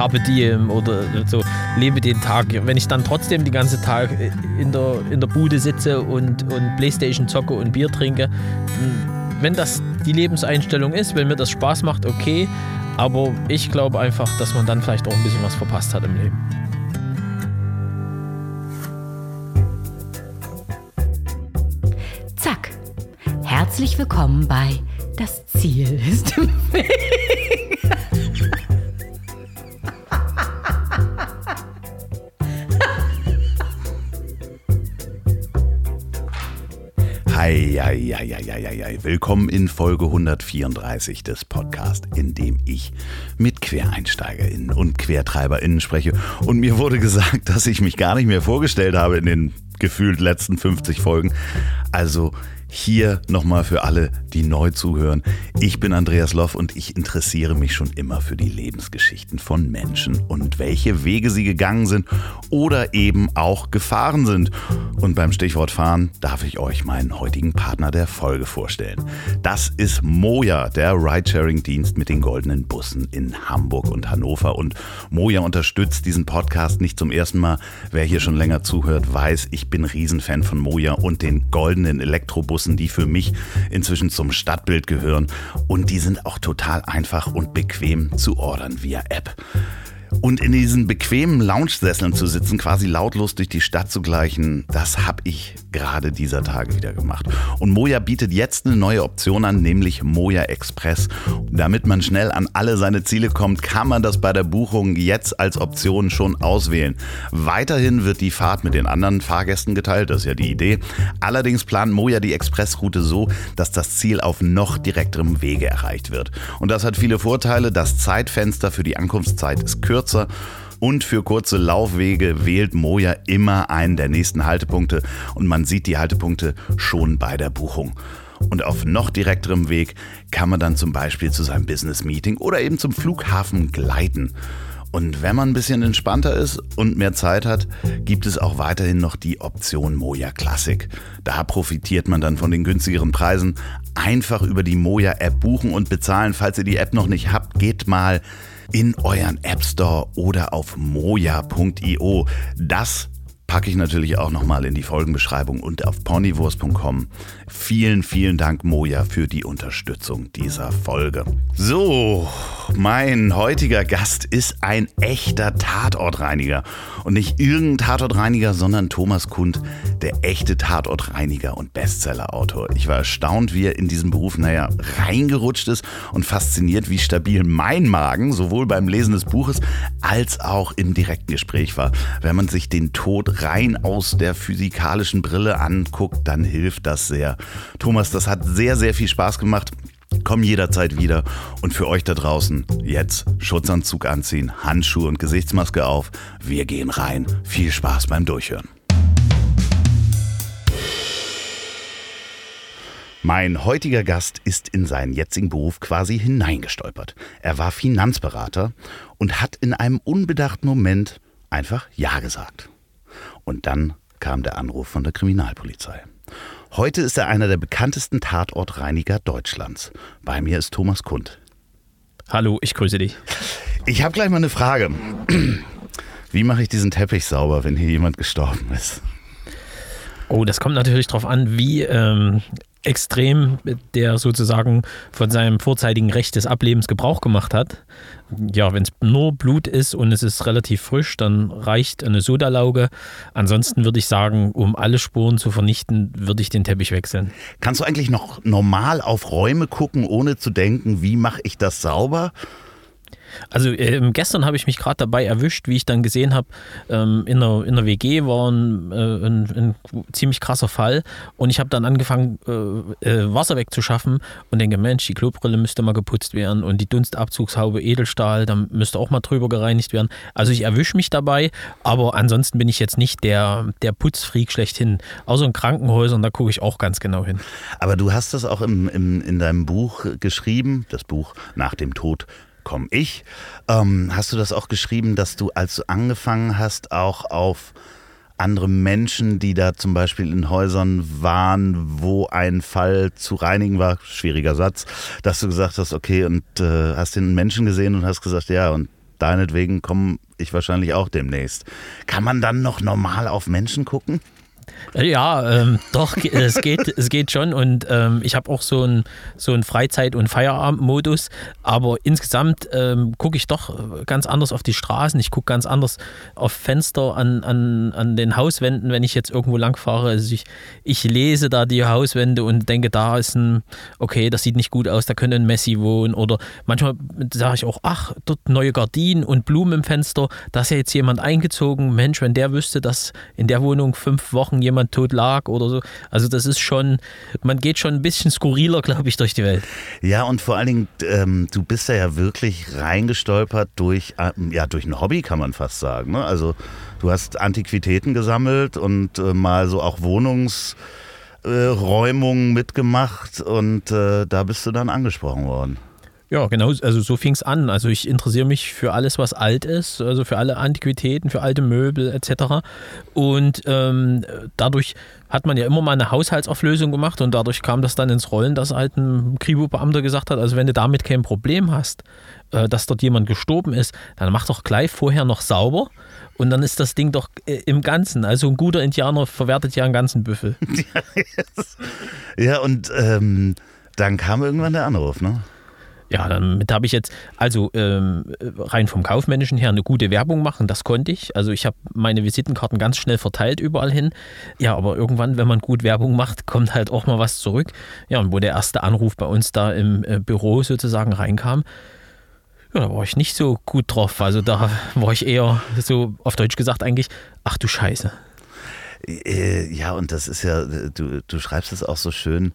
Carpe Diem oder so, lebe den Tag. Wenn ich dann trotzdem die ganze Tag in der, in der Bude sitze und, und Playstation zocke und Bier trinke, wenn das die Lebenseinstellung ist, wenn mir das Spaß macht, okay. Aber ich glaube einfach, dass man dann vielleicht auch ein bisschen was verpasst hat im Leben. Zack. Herzlich willkommen bei Das Ziel ist im Weg. Hei. Willkommen in Folge 134 des Podcasts, in dem ich mit QuereinsteigerInnen und QuertreiberInnen spreche. Und mir wurde gesagt, dass ich mich gar nicht mehr vorgestellt habe in den gefühlt letzten 50 Folgen. Also hier nochmal für alle, die neu zuhören. Ich bin Andreas Loff und ich interessiere mich schon immer für die Lebensgeschichten von Menschen und welche Wege sie gegangen sind oder eben auch gefahren sind. Und beim Stichwort fahren darf ich euch meinen heutigen Partner der Folge vorstellen. Das ist Moja, der Ridesharing-Dienst mit den goldenen Bussen in Hamburg und Hannover. Und Moja unterstützt diesen Podcast nicht zum ersten Mal. Wer hier schon länger zuhört, weiß, ich bin Riesenfan von Moja und den goldenen Elektrobussen Bussen, die für mich inzwischen zum Stadtbild gehören. Und die sind auch total einfach und bequem zu ordern via App. Und in diesen bequemen Lounge-Sesseln zu sitzen, quasi lautlos durch die Stadt zu gleichen, das habe ich gerade dieser Tage wieder gemacht. Und Moja bietet jetzt eine neue Option an, nämlich Moja Express. Damit man schnell an alle seine Ziele kommt, kann man das bei der Buchung jetzt als Option schon auswählen. Weiterhin wird die Fahrt mit den anderen Fahrgästen geteilt, das ist ja die Idee. Allerdings plant Moja die Expressroute so, dass das Ziel auf noch direkterem Wege erreicht wird. Und das hat viele Vorteile. Das Zeitfenster für die Ankunftszeit ist kürzer kürzer. Und für kurze Laufwege wählt Moja immer einen der nächsten Haltepunkte und man sieht die Haltepunkte schon bei der Buchung. Und auf noch direkterem Weg kann man dann zum Beispiel zu seinem Business-Meeting oder eben zum Flughafen gleiten. Und wenn man ein bisschen entspannter ist und mehr Zeit hat, gibt es auch weiterhin noch die Option Moja Classic. Da profitiert man dann von den günstigeren Preisen. Einfach über die Moja App buchen und bezahlen. Falls ihr die App noch nicht habt, geht mal in euren App Store oder auf moja.io. Das packe ich natürlich auch nochmal in die Folgenbeschreibung und auf ponywurst.com. Vielen, vielen Dank, Moja, für die Unterstützung dieser Folge. So, mein heutiger Gast ist ein echter Tatortreiniger. Und nicht irgendein Tatortreiniger, sondern Thomas Kund, der echte Tatortreiniger und Bestsellerautor. Ich war erstaunt, wie er in diesen Beruf, naja, reingerutscht ist und fasziniert, wie stabil mein Magen sowohl beim Lesen des Buches als auch im direkten Gespräch war. Wenn man sich den Tod rein aus der physikalischen Brille anguckt, dann hilft das sehr. Thomas, das hat sehr, sehr viel Spaß gemacht. Komm jederzeit wieder. Und für euch da draußen, jetzt Schutzanzug anziehen, Handschuhe und Gesichtsmaske auf. Wir gehen rein. Viel Spaß beim Durchhören. Mein heutiger Gast ist in seinen jetzigen Beruf quasi hineingestolpert. Er war Finanzberater und hat in einem unbedachten Moment einfach Ja gesagt. Und dann kam der Anruf von der Kriminalpolizei. Heute ist er einer der bekanntesten Tatortreiniger Deutschlands. Bei mir ist Thomas Kund. Hallo, ich grüße dich. Ich habe gleich mal eine Frage. Wie mache ich diesen Teppich sauber, wenn hier jemand gestorben ist? Oh, das kommt natürlich darauf an, wie ähm, extrem der sozusagen von seinem vorzeitigen Recht des Ablebens Gebrauch gemacht hat. Ja, wenn es nur Blut ist und es ist relativ frisch, dann reicht eine Sodalauge. Ansonsten würde ich sagen, um alle Spuren zu vernichten, würde ich den Teppich wechseln. Kannst du eigentlich noch normal auf Räume gucken, ohne zu denken, wie mache ich das sauber? Also ähm, gestern habe ich mich gerade dabei erwischt, wie ich dann gesehen habe, ähm, in, der, in der WG war ein, äh, ein, ein ziemlich krasser Fall und ich habe dann angefangen, äh, äh, Wasser wegzuschaffen und denke, Mensch, die Klobrille müsste mal geputzt werden und die Dunstabzugshaube Edelstahl, da müsste auch mal drüber gereinigt werden. Also ich erwische mich dabei, aber ansonsten bin ich jetzt nicht der, der Putzfreak schlechthin. Außer in Krankenhäusern, da gucke ich auch ganz genau hin. Aber du hast das auch im, im, in deinem Buch geschrieben, das Buch Nach dem Tod komme ich. Ähm, hast du das auch geschrieben, dass du, als du angefangen hast, auch auf andere Menschen, die da zum Beispiel in Häusern waren, wo ein Fall zu reinigen war, schwieriger Satz, dass du gesagt hast, okay, und äh, hast den Menschen gesehen und hast gesagt, ja, und deinetwegen komme ich wahrscheinlich auch demnächst. Kann man dann noch normal auf Menschen gucken? Ja, ähm, doch, es geht, es geht schon. Und ähm, ich habe auch so einen so Freizeit- und Feierabendmodus. Aber insgesamt ähm, gucke ich doch ganz anders auf die Straßen. Ich gucke ganz anders auf Fenster an, an, an den Hauswänden, wenn ich jetzt irgendwo lang fahre. Also ich, ich lese da die Hauswände und denke, da ist ein, okay, das sieht nicht gut aus, da könnte ein Messi wohnen. Oder manchmal sage ich auch, ach, dort neue Gardinen und Blumen im Fenster, da ist ja jetzt jemand eingezogen. Mensch, wenn der wüsste, dass in der Wohnung fünf Wochen jemand jemand tot lag oder so. Also das ist schon, man geht schon ein bisschen skurriler, glaube ich, durch die Welt. Ja, und vor allen Dingen, ähm, du bist da ja wirklich reingestolpert durch, ähm, ja, durch ein Hobby, kann man fast sagen. Ne? Also du hast Antiquitäten gesammelt und äh, mal so auch Wohnungsräumungen äh, mitgemacht und äh, da bist du dann angesprochen worden. Ja, genau, also so fing es an. Also ich interessiere mich für alles, was alt ist, also für alle Antiquitäten, für alte Möbel etc. Und ähm, dadurch hat man ja immer mal eine Haushaltsauflösung gemacht und dadurch kam das dann ins Rollen, dass halt ein Kribo-Beamter gesagt hat, also wenn du damit kein Problem hast, äh, dass dort jemand gestorben ist, dann mach doch gleich vorher noch sauber und dann ist das Ding doch äh, im Ganzen. Also ein guter Indianer verwertet ja einen ganzen Büffel. ja, und ähm, dann kam irgendwann der Anruf, ne? Ja, damit habe ich jetzt, also ähm, rein vom Kaufmännischen her, eine gute Werbung machen, das konnte ich. Also ich habe meine Visitenkarten ganz schnell verteilt überall hin. Ja, aber irgendwann, wenn man gut Werbung macht, kommt halt auch mal was zurück. Ja, und wo der erste Anruf bei uns da im äh, Büro sozusagen reinkam, ja, da war ich nicht so gut drauf. Also da war ich eher so auf Deutsch gesagt eigentlich, ach du Scheiße. Äh, ja, und das ist ja, du, du schreibst es auch so schön.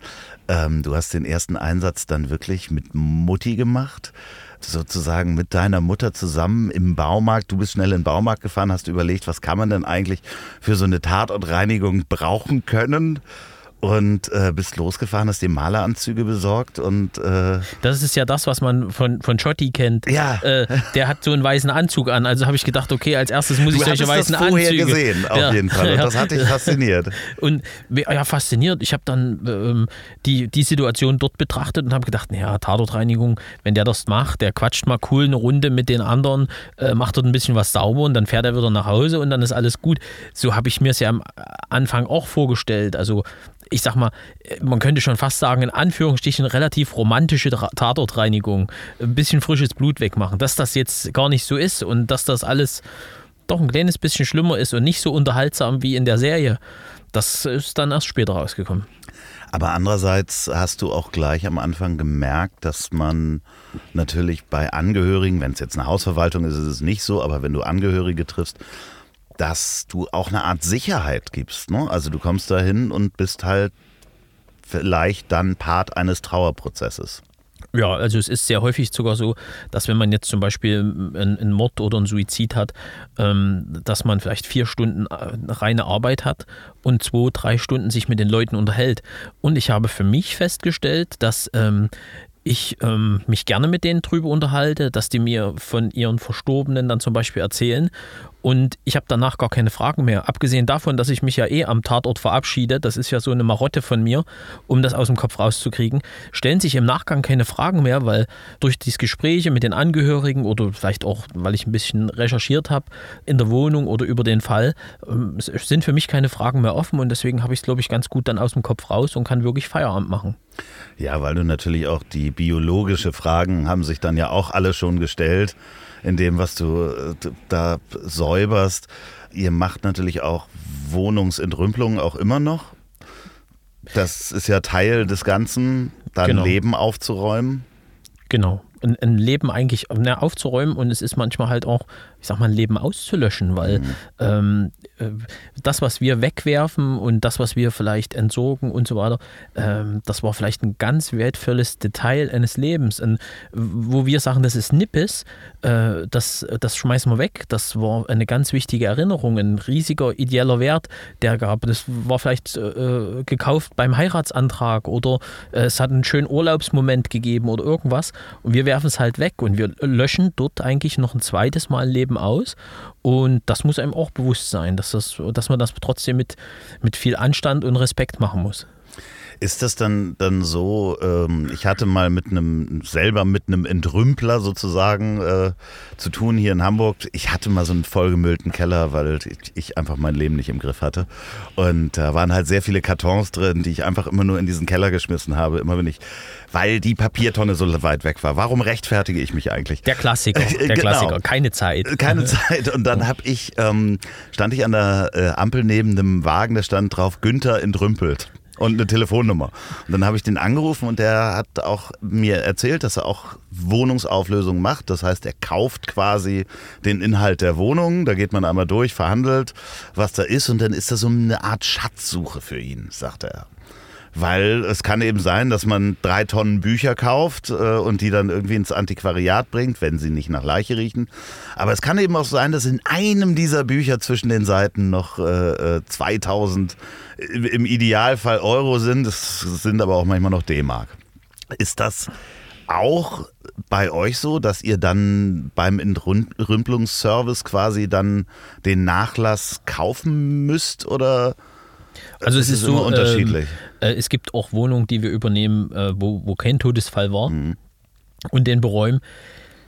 Ähm, du hast den ersten Einsatz dann wirklich mit Mutti gemacht sozusagen mit deiner Mutter zusammen im Baumarkt. Du bist schnell in den Baumarkt gefahren, hast überlegt, was kann man denn eigentlich für so eine Tatortreinigung brauchen können? Und äh, bist losgefahren, hast dir Maleranzüge besorgt und äh das ist ja das, was man von, von Schotti kennt. Ja. Äh, der hat so einen weißen Anzug an. Also habe ich gedacht, okay, als erstes muss du ich solche weißen das vorher Anzüge. gesehen, auf ja. jeden Fall. Und das hat dich fasziniert. Und ja, fasziniert. Ich habe dann ähm, die, die Situation dort betrachtet und habe gedacht, naja, Tatortreinigung, wenn der das macht, der quatscht mal cool eine Runde mit den anderen, äh, macht dort ein bisschen was sauber und dann fährt er wieder nach Hause und dann ist alles gut. So habe ich mir es ja am Anfang auch vorgestellt. Also ich sag mal, man könnte schon fast sagen, in Anführungsstrichen relativ romantische Tatortreinigung, ein bisschen frisches Blut wegmachen, dass das jetzt gar nicht so ist und dass das alles doch ein kleines bisschen schlimmer ist und nicht so unterhaltsam wie in der Serie. Das ist dann erst später rausgekommen. Aber andererseits hast du auch gleich am Anfang gemerkt, dass man natürlich bei Angehörigen, wenn es jetzt eine Hausverwaltung ist, ist es nicht so, aber wenn du Angehörige triffst, dass du auch eine Art Sicherheit gibst. Ne? Also du kommst da hin und bist halt vielleicht dann Part eines Trauerprozesses. Ja, also es ist sehr häufig sogar so, dass wenn man jetzt zum Beispiel einen, Mord oder einen Suizid hat, ähm, dass man vielleicht vier Stunden äh, reine Arbeit hat und zwei, drei Stunden sich mit den Leuten unterhält. Und ich habe für mich festgestellt, dass ähm, ich ähm, mich gerne mit denen drüber unterhalte, dass die mir von ihren Verstorbenen dann zum Beispiel erzählen und ich habe danach gar keine Fragen mehr. Abgesehen davon, dass ich mich ja eh am Tatort verabschiede, das ist ja so eine Marotte von mir, um das aus dem Kopf rauszukriegen, stellen sich im Nachgang keine Fragen mehr, weil durch die Gespräche mit den Angehörigen oder vielleicht auch, weil ich ein bisschen recherchiert habe in der Wohnung oder über den Fall, ähm, sind für mich keine Fragen mehr offen und deswegen habe ich es, glaube ich, ganz gut dann aus dem Kopf raus und kann wirklich Feierabend machen. Ja, weil du natürlich auch die biologische Fragen haben sich dann ja auch alle schon gestellt in dem, was du äh, da säuberst. Ihr macht natürlich auch Wohnungsentrümpelungen auch immer noch. Das ist ja Teil des Ganzen, dein genau. Leben aufzuräumen. Genau. Ein, ein Leben eigentlich aufzuräumen und es ist manchmal halt auch ich sag mal, ein Leben auszulöschen, weil mhm. ähm, äh, das, was wir wegwerfen und das, was wir vielleicht entsorgen und so weiter, ähm, das war vielleicht ein ganz wertvolles Detail eines Lebens. Und wo wir sagen, das ist Nippes, äh, das, das schmeißen wir weg. Das war eine ganz wichtige Erinnerung, ein riesiger ideeller Wert, der gab. Das war vielleicht äh, gekauft beim Heiratsantrag oder äh, es hat einen schönen Urlaubsmoment gegeben oder irgendwas. Und wir werfen es halt weg und wir löschen dort eigentlich noch ein zweites Mal ein Leben Leben aus. Und das muss einem auch bewusst sein, dass, das, dass man das trotzdem mit, mit viel Anstand und Respekt machen muss. Ist das dann, dann so, ähm, ich hatte mal mit einem, selber mit einem Entrümpler sozusagen äh, zu tun hier in Hamburg. Ich hatte mal so einen vollgemüllten Keller, weil ich, ich einfach mein Leben nicht im Griff hatte. Und da waren halt sehr viele Kartons drin, die ich einfach immer nur in diesen Keller geschmissen habe, immer wenn ich, weil die Papiertonne so weit weg war. Warum rechtfertige ich mich eigentlich? Der Klassiker, der Genau. Klassiker, keine Zeit. Keine Zeit. Und dann hab ich, ähm, stand ich an der äh, Ampel neben einem Wagen, da stand drauf Günther entrümpelt. Und eine Telefonnummer. Und dann habe ich den angerufen und der hat auch mir erzählt, dass er auch Wohnungsauflösung macht. Das heißt, er kauft quasi den Inhalt der Wohnung. Da geht man einmal durch, verhandelt, was da ist. Und dann ist das so eine Art Schatzsuche für ihn, sagt er. Weil es kann eben sein, dass man drei Tonnen Bücher kauft äh, und die dann irgendwie ins Antiquariat bringt, wenn sie nicht nach Leiche riechen. Aber es kann eben auch sein, dass in einem dieser Bücher zwischen den Seiten noch äh, äh, 2000 im Idealfall Euro sind. Es sind aber auch manchmal noch D-Mark. Ist das auch bei euch so, dass ihr dann beim Entrümpelungsservice quasi dann den Nachlass kaufen müsst oder? Also es ist, ist so immer unterschiedlich. Ähm, äh, es gibt auch Wohnungen, die wir übernehmen, äh, wo, wo kein Todesfall war und den beräumen.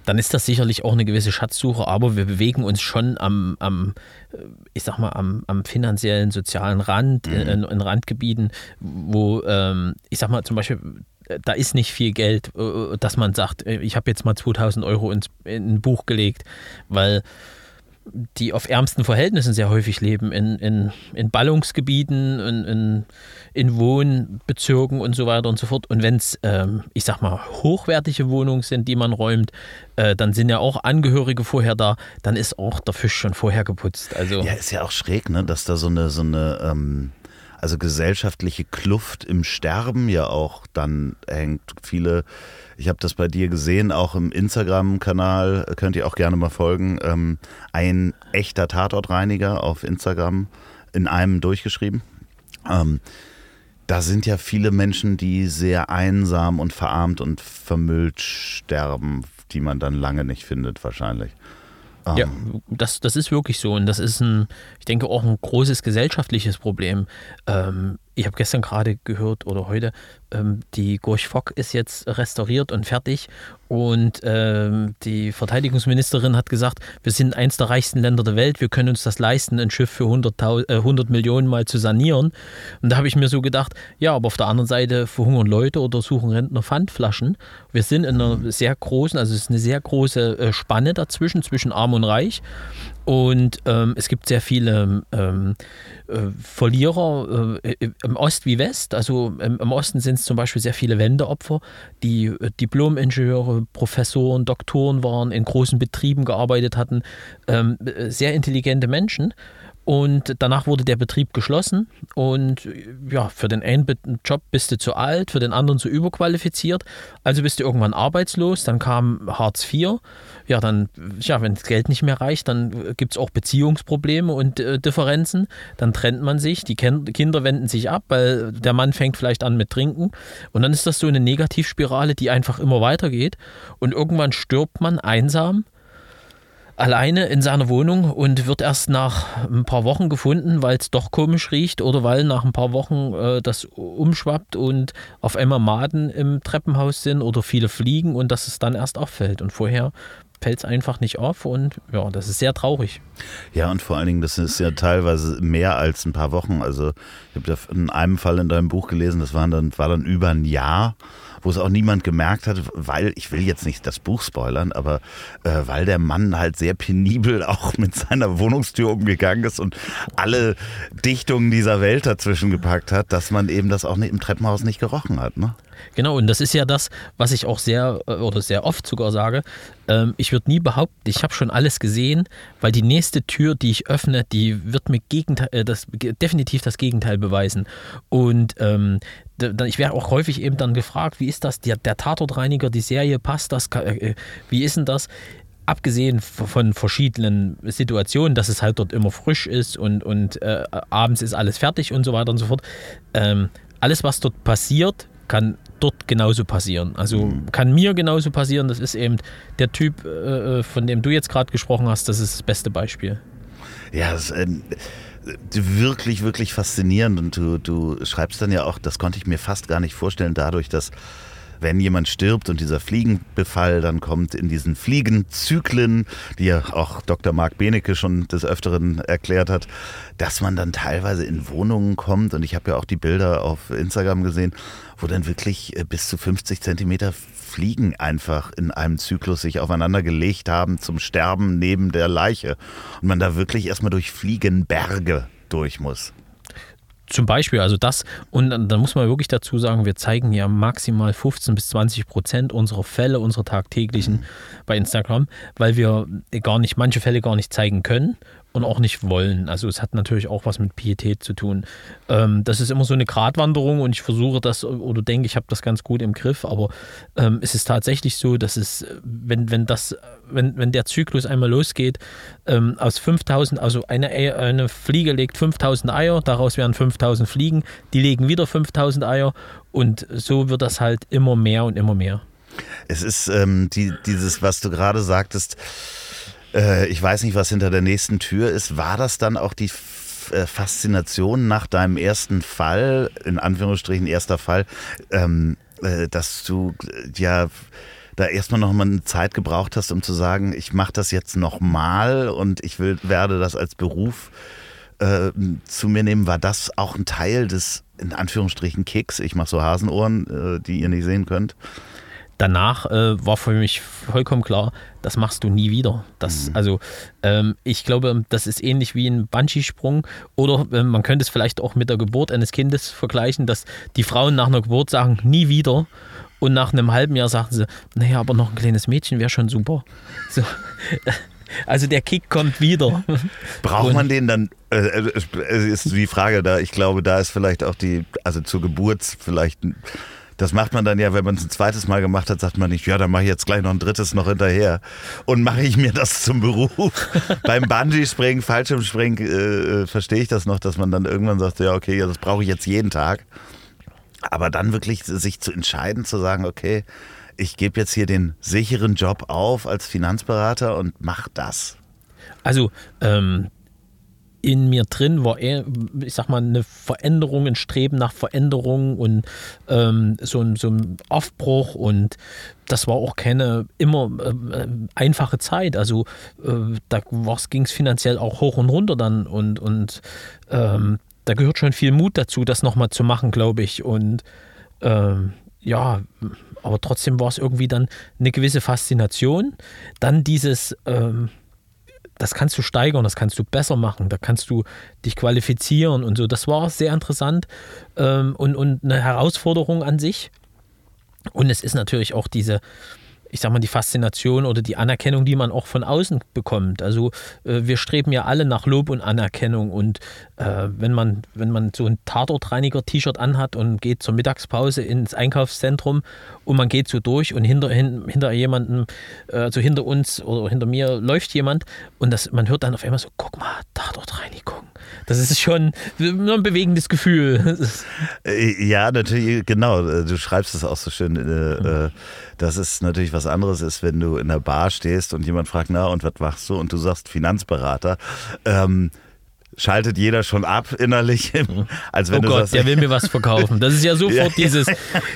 Dann ist das sicherlich auch eine gewisse Schatzsuche, aber wir bewegen uns schon am, am äh, ich sag mal, am, am finanziellen, sozialen Rand, in, in, in Randgebieten, wo, ähm, ich sag mal, zum Beispiel, äh, da ist nicht viel Geld, äh, dass man sagt, äh, ich habe jetzt mal 2000 Euro ins, in ein Buch gelegt, weil die auf ärmsten Verhältnissen sehr häufig leben, in, in, in Ballungsgebieten, in, in, in Wohnbezirken und so weiter und so fort. Und wenn es, ähm, ich sag mal, hochwertige Wohnungen sind, die man räumt, äh, dann sind ja auch Angehörige vorher da, dann ist auch der Fisch schon vorher geputzt. Also Ja, ist ja auch schräg, ne, dass da so eine, so eine, ähm, also gesellschaftliche Kluft im Sterben ja auch dann hängt. Viele, ich habe das bei dir gesehen, auch im Instagram-Kanal, könnt ihr auch gerne mal folgen. Ähm, ein echter Tatortreiniger auf Instagram in einem durchgeschrieben. Ähm, da sind ja viele Menschen, die sehr einsam und verarmt und vermüllt sterben, die man dann lange nicht findet, wahrscheinlich. Ähm, Ja, das, das ist wirklich so. Und das ist ein, ich denke, auch ein großes gesellschaftliches Problem. Ähm, ich habe gestern gerade gehört oder heute, ähm, die Gorch Fock ist jetzt restauriert und fertig. Und ähm, die Verteidigungsministerin hat gesagt, wir sind eins der reichsten Länder der Welt, wir können uns das leisten, ein Schiff für 100, äh, 100 Millionen mal zu sanieren. Und da habe ich mir so gedacht, ja, aber auf der anderen Seite verhungern Leute oder suchen Rentner Pfandflaschen. Wir sind in einer sehr großen, also es ist eine sehr große äh, Spanne dazwischen, zwischen arm und reich. Und ähm, es gibt sehr viele ähm, äh, Verlierer äh, im Ost wie West. Also im, im Osten sind es zum Beispiel sehr viele Wendeopfer, die äh, Diplom-Ingenieure, Professoren, Doktoren waren, in großen Betrieben gearbeitet hatten. Ähm, äh, sehr intelligente Menschen. Und danach wurde der Betrieb geschlossen und äh, ja, für den einen Job bist du zu alt, für den anderen zu überqualifiziert. Also bist du irgendwann arbeitslos, dann kam Hartz IV. Ja, dann, ja, wenn das Geld nicht mehr reicht, dann gibt es auch Beziehungsprobleme und äh, Differenzen. Dann trennt man sich, die Ken Kinder wenden sich ab, weil der Mann fängt vielleicht an mit Trinken. Und dann ist das so eine Negativspirale, die einfach immer weitergeht. Und irgendwann stirbt man einsam alleine in seiner Wohnung und wird erst nach ein paar Wochen gefunden, weil es doch komisch riecht oder weil nach ein paar Wochen äh, das umschwappt und auf einmal Maden im Treppenhaus sind oder viele Fliegen und dass es dann erst auffällt. Und vorher fällt es einfach nicht auf und ja, das ist sehr traurig. Ja, und vor allen Dingen, das ist ja teilweise mehr als ein paar Wochen. Also ich habe in einem Fall in deinem Buch gelesen, das waren dann, war dann über ein Jahr, wo es auch niemand gemerkt hat, weil, ich will jetzt nicht das Buch spoilern, aber äh, weil der Mann halt sehr penibel auch mit seiner Wohnungstür umgegangen ist und alle Dichtungen dieser Welt dazwischen gepackt hat, dass man eben das auch im Treppenhaus nicht gerochen hat. Ne? Genau, und das ist ja das, was ich auch sehr äh, oder sehr oft sogar sage. Ähm, ich würde nie behaupten, ich habe schon alles gesehen, weil die nächste Tür, die ich öffne, die wird mir Gegenteil, äh, das, definitiv das Gegenteil beweisen. Und ähm, ich werde auch häufig eben dann gefragt, wie ist das, der, der Tatortreiniger, die Serie, passt das, äh, wie ist denn das? Abgesehen von verschiedenen Situationen, dass es halt dort immer frisch ist und, und äh, abends ist alles fertig und so weiter und so fort. Ähm, alles, was dort passiert, kann dort genauso passieren. Also kann mir genauso passieren. Das ist eben der Typ, äh, von dem du jetzt gerade gesprochen hast, das ist das beste Beispiel. Ja, das, ähm, wirklich, wirklich faszinierend. Und du, du schreibst dann ja auch, das konnte ich mir fast gar nicht vorstellen, dadurch, dass wenn jemand stirbt und dieser Fliegenbefall dann kommt in diesen Fliegenzyklen, die ja auch Dr. Marc Benecke schon des Öfteren erklärt hat, dass man dann teilweise in Wohnungen kommt und ich habe ja auch die Bilder auf Instagram gesehen, wo dann wirklich äh, bis zu 50 Zentimeter Fliegen einfach in einem Zyklus sich aufeinander gelegt haben zum Sterben neben der Leiche und man da wirklich erstmal durch Fliegenberge durch muss. Zum Beispiel, also das, und dann muss man wirklich dazu sagen, wir zeigen ja maximal 15 bis 20 Prozent unserer Fälle, unserer tagtäglichen bei Instagram, weil wir gar nicht, manche Fälle gar nicht zeigen können und auch nicht wollen. Also es hat natürlich auch was mit Pietät zu tun. Ähm, das ist immer so eine Gratwanderung und ich versuche das oder denke, ich habe das ganz gut im Griff, aber ähm, es ist tatsächlich so, dass es, wenn, wenn das, wenn, wenn der Zyklus einmal losgeht, ähm, aus 5000, also eine, eine Fliege legt 5000 Eier, daraus werden 5000 Fliegen, die legen wieder 5000 Eier und so wird das halt immer mehr und immer mehr. Es ist ähm, die, dieses, was du gerade sagtest, äh, ich weiß nicht, was hinter der nächsten Tür ist. War das dann auch die äh, Faszination nach deinem ersten Fall, in Anführungsstrichen erster Fall, ähm, äh, dass du äh, ja da erstmal noch mal eine Zeit gebraucht hast, um zu sagen, ich mache das jetzt nochmal und ich will, werde das als Beruf äh, zu mir nehmen. War das auch ein Teil des, in Anführungsstrichen, Kicks? Ich mache so Hasenohren, die ihr nicht sehen könnt danach äh, war für mich vollkommen klar, das machst du nie wieder. Das, mhm. Also ähm, ich glaube, das ist ähnlich wie ein Bungee-Sprung oder äh, man könnte es vielleicht auch mit der Geburt eines Kindes vergleichen, dass die Frauen nach einer Geburt sagen, nie wieder. Und nach einem halben Jahr sagen sie, naja, aber noch ein kleines Mädchen wäre schon super. So. Also der Kick kommt wieder. Braucht man den dann? Äh, äh, ist die Frage da. Ich glaube, da ist vielleicht auch die, also zur Geburt vielleicht das macht man dann ja, wenn man es ein zweites Mal gemacht hat, sagt man nicht, ja, dann mache ich jetzt gleich noch ein drittes noch hinterher. Und mache ich mir das zum Beruf. Beim Bungee-Springen, Fallschirmspringen äh, äh, verstehe ich das noch, dass man dann irgendwann sagt, ja, okay, ja, das brauche ich jetzt jeden Tag. Aber dann wirklich sich zu entscheiden, zu sagen, okay, ich gebe jetzt hier den sicheren Job auf als Finanzberater und mach das. Also ähm, in mir drin war eher, ich sag mal, eine Veränderung, ein Streben nach Veränderung und ähm, so, ein, so ein Aufbruch und das war auch keine immer äh, einfache Zeit. Also äh, da ging es finanziell auch hoch und runter dann und, und ähm, da gehört schon viel Mut dazu, das nochmal zu machen, glaube ich. Und ähm, ja, aber trotzdem war es irgendwie dann eine gewisse Faszination. Dann dieses ähm, das kannst du steigern, das kannst du besser machen, da kannst du dich qualifizieren und so. Das war sehr interessant ähm, und, und eine Herausforderung an sich. Und es ist natürlich auch diese, ich sag mal, die Faszination oder die Anerkennung, die man auch von außen bekommt. Also äh, wir streben ja alle nach Lob und Anerkennung und äh, wenn man, wenn man so ein Tatortreiniger-T-Shirt anhat und geht zur Mittagspause ins Einkaufszentrum und man geht so durch und hinter, hin, hinter jemandem, äh, also hinter uns oder hinter mir läuft jemand und das, man hört dann auf einmal so, guck mal, Tatortreinigung. Das ist schon ein bewegendes Gefühl. Äh, ja, natürlich, genau. Du schreibst es auch so schön. Mhm. Dass es natürlich was anderes ist, wenn du in der Bar stehst und jemand fragt, na, und was machst du? Und du sagst Finanzberater. Ähm, schaltet jeder schon ab innerlich. Als wenn oh Gott, sagst, der will mir was verkaufen. Das ist ja sofort ja. dieses.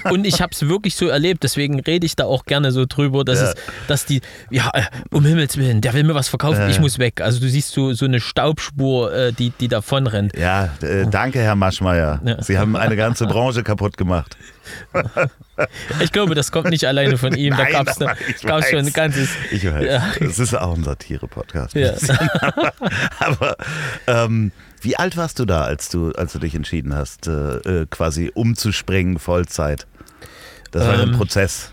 Und ich habe es wirklich so erlebt, deswegen rede ich da auch gerne so drüber, dass, ja. es, dass die, ja, äh, um Himmels Willen, der will mir was verkaufen, ich muss weg. Also du siehst so, so eine Staubspur, äh, die, die davon rennt. Ja, äh, danke, Herr Maschmeyer. Sie haben eine ganze Branche kaputt gemacht. Ich glaube, das kommt nicht alleine von ihm. Da gab es schon ein ganzes. Ich weiß. Ja. Es ist auch ein Satire-Podcast. Ja. Aber ähm, wie alt warst du da, als du, als du dich entschieden hast, äh, äh quasi umzuspringen, Vollzeit? Das war ähm, ein Prozess.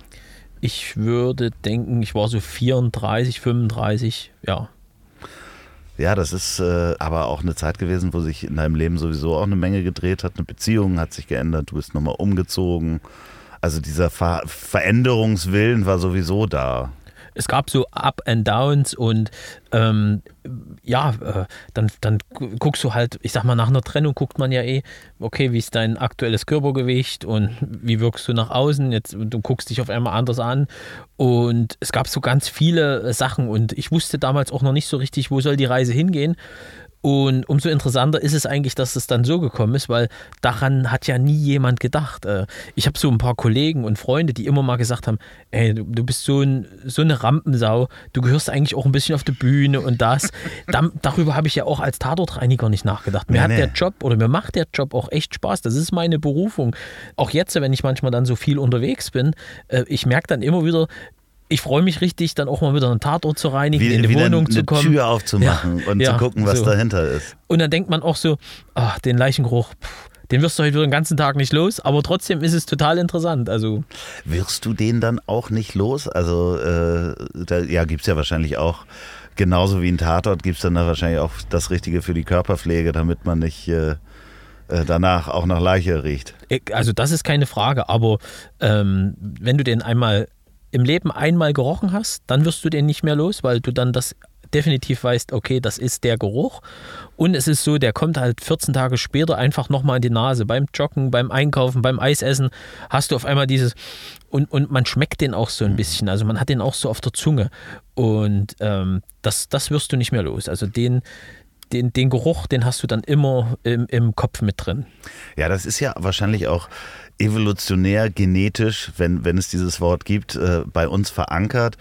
Ich würde denken, ich war so 34, 35, ja. Ja, das ist äh, aber auch eine Zeit gewesen, wo sich in deinem Leben sowieso auch eine Menge gedreht hat. Eine Beziehung hat sich geändert, du bist nochmal umgezogen. Also dieser Ver Veränderungswillen war sowieso da es gab so Up and Downs und ähm, ja, äh, dann, dann guckst du halt, ich sag mal, nach einer Trennung guckt man ja eh, okay, wie ist dein aktuelles Körpergewicht und wie wirkst du nach außen? Jetzt, du guckst dich auf einmal anders an und es gab so ganz viele Sachen und ich wusste damals auch noch nicht so richtig, wo soll die Reise hingehen. Und umso interessanter ist es eigentlich, dass es dann so gekommen ist, weil daran hat ja nie jemand gedacht. Äh, ich habe so ein paar Kollegen und Freunde, die immer mal gesagt haben, ey, du, bist so, ein, so eine Rampensau, du gehörst eigentlich auch ein bisschen auf die Bühne und das. da, darüber habe ich ja auch als Tatortreiniger nicht nachgedacht. Mir Nee, hat nee. der Job oder mir macht der Job auch echt Spaß. Das ist meine Berufung. Auch jetzt, wenn ich manchmal dann so viel unterwegs bin, äh, ich merke dann immer wieder, ich freue mich richtig, dann auch mal wieder einen Tatort zu reinigen, Wie, in die Wohnung eine zu kommen. Tür aufzumachen Ja, und ja, zu gucken, was so. dahinter ist. Und dann denkt man auch so, ach, den Leichengeruch, pff, den wirst du heute wieder den ganzen Tag nicht los, aber trotzdem ist es total interessant. Also Wirst du den dann auch nicht los? Also, äh, da ja, gibt es ja wahrscheinlich auch, genauso wie ein Tatort, gibt es dann da wahrscheinlich auch das Richtige für die Körperpflege, damit man nicht äh, äh, danach auch nach Leiche riecht. äh, also das ist keine Frage, aber ähm, wenn du den einmal im Leben einmal gerochen hast, dann wirst du den nicht mehr los, weil du dann das definitiv weißt, okay, das ist der Geruch. Und es ist so, der kommt halt 14 Tage später einfach nochmal in die Nase. Beim Joggen, beim Einkaufen, beim Eisessen hast du auf einmal dieses, und, und man schmeckt den auch so ein bisschen. Also man hat den auch so auf der Zunge. Und ähm, das, das wirst du nicht mehr los. Also den, den, den Geruch, den hast du dann immer im, im Kopf mit drin. Ja, das ist ja wahrscheinlich auch evolutionär, genetisch, wenn, wenn es dieses Wort gibt, äh, bei uns verankert,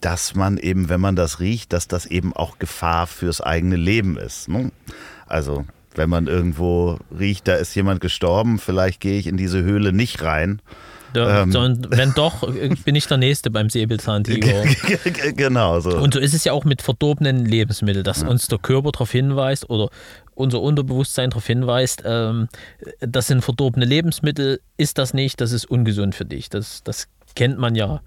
dass man eben, wenn man das riecht, dass das eben auch Gefahr fürs eigene Leben ist. Ne? Also, wenn man irgendwo riecht, da ist jemand gestorben, vielleicht gehe ich in diese Höhle nicht rein. Ja, Ähm. sondern wenn doch, äh, bin ich der Nächste beim Säbelzahntiger. genau so. Und so ist es ja auch mit verdorbenen Lebensmitteln, dass uns der Körper darauf hinweist oder unser Unterbewusstsein darauf hinweist, ähm, das sind verdorbene Lebensmittel, ist das nicht, das ist ungesund für dich. Das, das kennt man ja.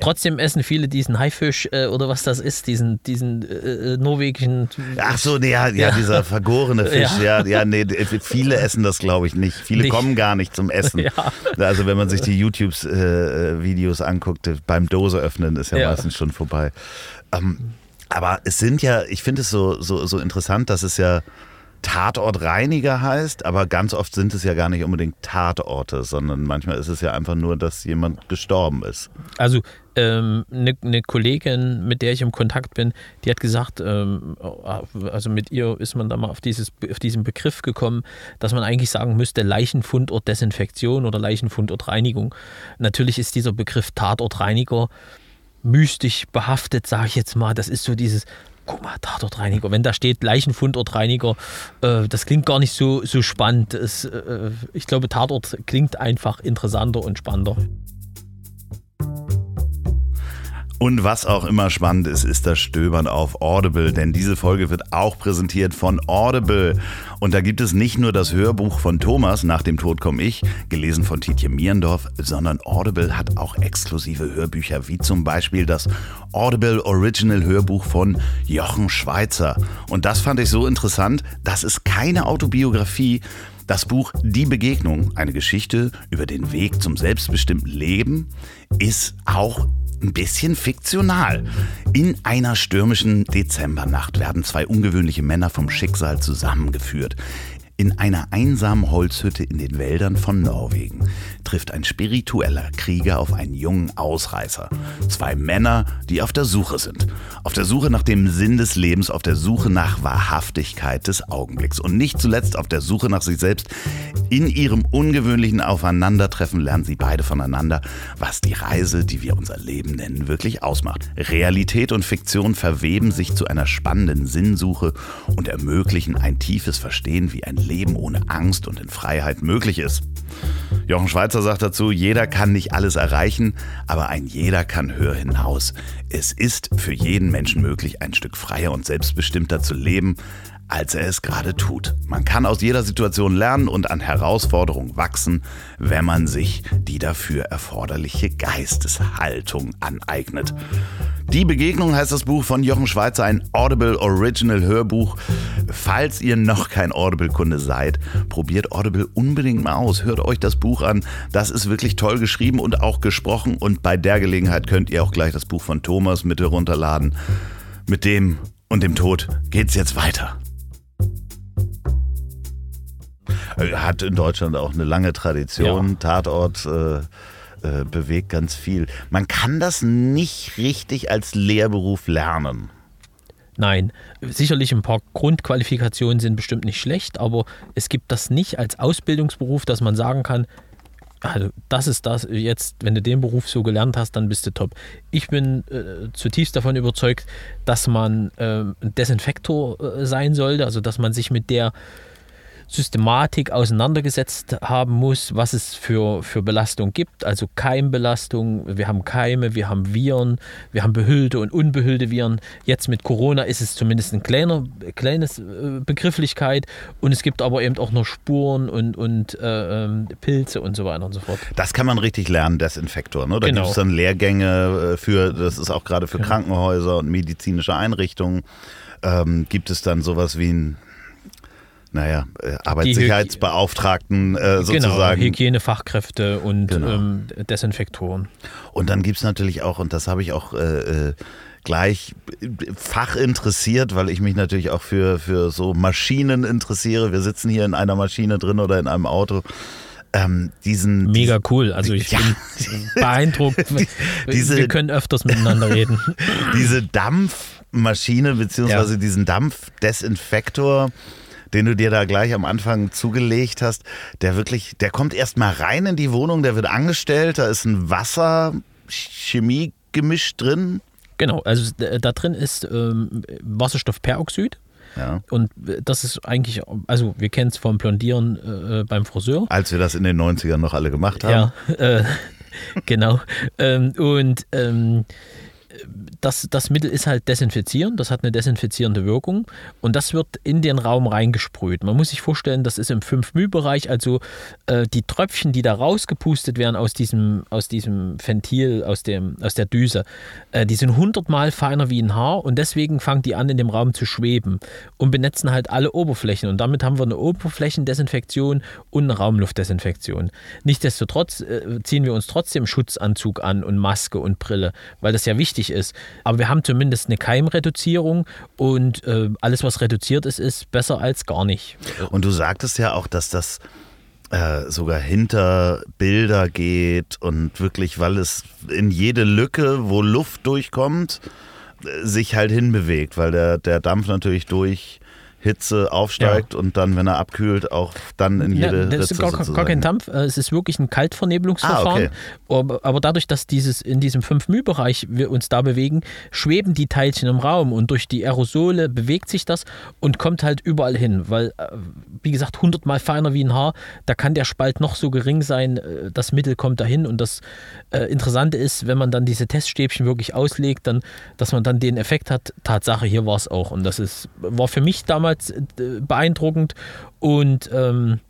Trotzdem essen viele diesen Haifisch äh, oder was das ist, diesen, diesen äh, norwegischen. Ach so, nee, ja, ja, Ja. dieser vergorene Fisch, ja, Ja. ja, nee, d- viele essen das, glaube ich, nicht. Viele Nicht. kommen gar nicht zum Essen. Ja. Also wenn man sich die YouTube-Videos anguckt, äh, beim Dose öffnen ist ja, Ja. meistens schon vorbei. Ähm, aber es sind ja, ich finde es so, so, so interessant, dass es ja Tatortreiniger heißt, aber ganz oft sind es ja gar nicht unbedingt Tatorte, sondern manchmal ist es ja einfach nur, dass jemand gestorben ist. Also ähm, eine, eine Kollegin, mit der ich im Kontakt bin, die hat gesagt, ähm, also mit ihr ist man da mal auf, dieses, auf diesen Begriff gekommen, dass man eigentlich sagen müsste Leichenfundort Desinfektion oder Leichenfundort Reinigung. Natürlich ist dieser Begriff Tatortreiniger mystisch behaftet, sage ich jetzt mal. Das ist so dieses, guck mal, Tatortreiniger. Wenn da steht Leichenfundortreiniger, äh, das klingt gar nicht so, so spannend. Es, äh, ich glaube, Tatort klingt einfach interessanter und spannender. Und was auch immer spannend ist, ist das Stöbern auf Audible, denn diese Folge wird auch präsentiert von Audible. Und da gibt es nicht nur das Hörbuch von Thomas, Nach dem Tod komm ich, gelesen von Tietje Mierendorf, sondern Audible hat auch exklusive Hörbücher, wie zum Beispiel das Audible Original Hörbuch von Jochen Schweizer. Und das fand ich so interessant, das ist keine Autobiografie, das Buch Die Begegnung, eine Geschichte über den Weg zum selbstbestimmten Leben, ist auch ein bisschen fiktional. In einer stürmischen Dezembernacht werden zwei ungewöhnliche Männer vom Schicksal zusammengeführt. In einer einsamen Holzhütte in den Wäldern von Norwegen trifft ein spiritueller Krieger auf einen jungen Ausreißer. Zwei Männer, die auf der Suche sind. Auf der Suche nach dem Sinn des Lebens, auf der Suche nach Wahrhaftigkeit des Augenblicks und nicht zuletzt auf der Suche nach sich selbst. In ihrem ungewöhnlichen Aufeinandertreffen lernen sie beide voneinander, was die Reise, die wir unser Leben nennen, wirklich ausmacht. Realität und Fiktion verweben sich zu einer spannenden Sinnsuche und ermöglichen ein tiefes Verstehen, wie ein Leben ohne Angst und in Freiheit möglich ist. Jochen Schweizer sagt dazu, jeder kann nicht alles erreichen, aber ein jeder kann höher hinaus. Es ist für jeden Menschen möglich, ein Stück freier und selbstbestimmter zu leben, als er es gerade tut. Man kann aus jeder Situation lernen und an Herausforderungen wachsen, wenn man sich die dafür erforderliche Geisteshaltung aneignet. Die Begegnung heißt das Buch von Jochen Schweizer, ein Audible Original Hörbuch. Falls ihr noch kein Audible-Kunde seid, probiert Audible unbedingt mal aus. Hört euch das Buch an. Das ist wirklich toll geschrieben und auch gesprochen. Und bei der Gelegenheit könnt ihr auch gleich das Buch von Thomas mit herunterladen. Mit dem und dem Tod geht's jetzt weiter. Hat in Deutschland auch eine lange Tradition. Ja. Tatort äh, äh, bewegt ganz viel. Man kann das nicht richtig als Lehrberuf lernen. Nein, sicherlich ein paar Grundqualifikationen sind bestimmt nicht schlecht, aber es gibt das nicht als Ausbildungsberuf, dass man sagen kann, also das ist das, jetzt, wenn du den Beruf so gelernt hast, dann bist du top. Ich bin äh, zutiefst davon überzeugt, dass man äh, ein Desinfektor äh, sein sollte, also dass man sich mit der Systematik auseinandergesetzt haben muss, was es für, für Belastung gibt. Also Keimbelastung, wir haben Keime, wir haben Viren, wir haben behüllte und unbehüllte Viren. Jetzt mit Corona ist es zumindest ein kleiner, kleines äh, Begrifflichkeit und es gibt aber eben auch noch Spuren und, und äh, ähm, Pilze und so weiter und so fort. Das kann man richtig lernen, Desinfektor. Ne? Da Genau. gibt es dann Lehrgänge äh, für, das ist auch gerade für Genau. Krankenhäuser und medizinische Einrichtungen. Ähm, gibt es dann sowas wie ein, naja, äh, Arbeitssicherheitsbeauftragten äh, sozusagen. Genau, Hygienefachkräfte und Genau. ähm, Desinfektoren. Und dann gibt es natürlich auch, und das habe ich auch äh, äh, gleich fachinteressiert, weil ich mich natürlich auch für, für so Maschinen interessiere. Wir sitzen hier in einer Maschine drin oder in einem Auto. Ähm, diesen, Mega cool. Also ich Ja. bin beeindruckt. diese- Wir können öfters miteinander reden. diese Dampfmaschine beziehungsweise diesen Dampfdesinfektor, den du dir da gleich am Anfang zugelegt hast, der wirklich, der kommt erst mal rein in die Wohnung, der wird angestellt, da ist ein Wasser-Chemie-Gemisch drin. Genau, also d- da drin ist ähm, Wasserstoffperoxid. Ja. Und äh, das ist eigentlich, also wir kennen es vom Blondieren äh, beim Friseur. Als wir das in den 90ern noch alle gemacht haben. Ja, äh, genau. Ähm, und ähm, das, das Mittel ist halt desinfizierend, das hat eine desinfizierende Wirkung und das wird in den Raum reingesprüht. Man muss sich vorstellen, das ist im 5-μ-Bereich, also äh, die Tröpfchen, die da rausgepustet werden aus diesem, aus diesem Ventil, aus, dem, aus der Düse, äh, die sind hundertmal feiner wie ein Haar und deswegen fangen die an, in dem Raum zu schweben und benetzen halt alle Oberflächen und damit haben wir eine Oberflächendesinfektion und eine Raumluftdesinfektion. Nichtsdestotrotz äh, ziehen wir uns trotzdem Schutzanzug an und Maske und Brille, weil das ja wichtig ist. Aber wir haben zumindest eine Keimreduzierung und äh, alles, was reduziert ist, ist besser als gar nicht. Und du sagtest ja auch, dass das äh, sogar hinter Bilder geht und wirklich, weil es in jede Lücke, wo Luft durchkommt, äh, sich halt hinbewegt, weil der, der Dampf natürlich durch Hitze aufsteigt und dann, wenn er abkühlt, auch dann in Ja, jede das Ritze ist gar, sozusagen. gar kein Dampf, äh, es ist wirklich ein Kaltvernebelungsverfahren. Ah, aber, aber dadurch, dass dieses in diesem 5-μ-Bereich wir uns da bewegen, schweben die Teilchen im Raum und durch die Aerosole bewegt sich das und kommt halt überall hin, weil, äh, wie gesagt, 100 mal feiner wie ein Haar, da kann der Spalt noch so gering sein, äh, das Mittel kommt dahin und das Interessante ist, wenn man dann diese Teststäbchen wirklich auslegt, dann, dass man dann den Effekt hat, Tatsache, hier war es auch und das ist, war für mich damals äh, beeindruckend und ähm,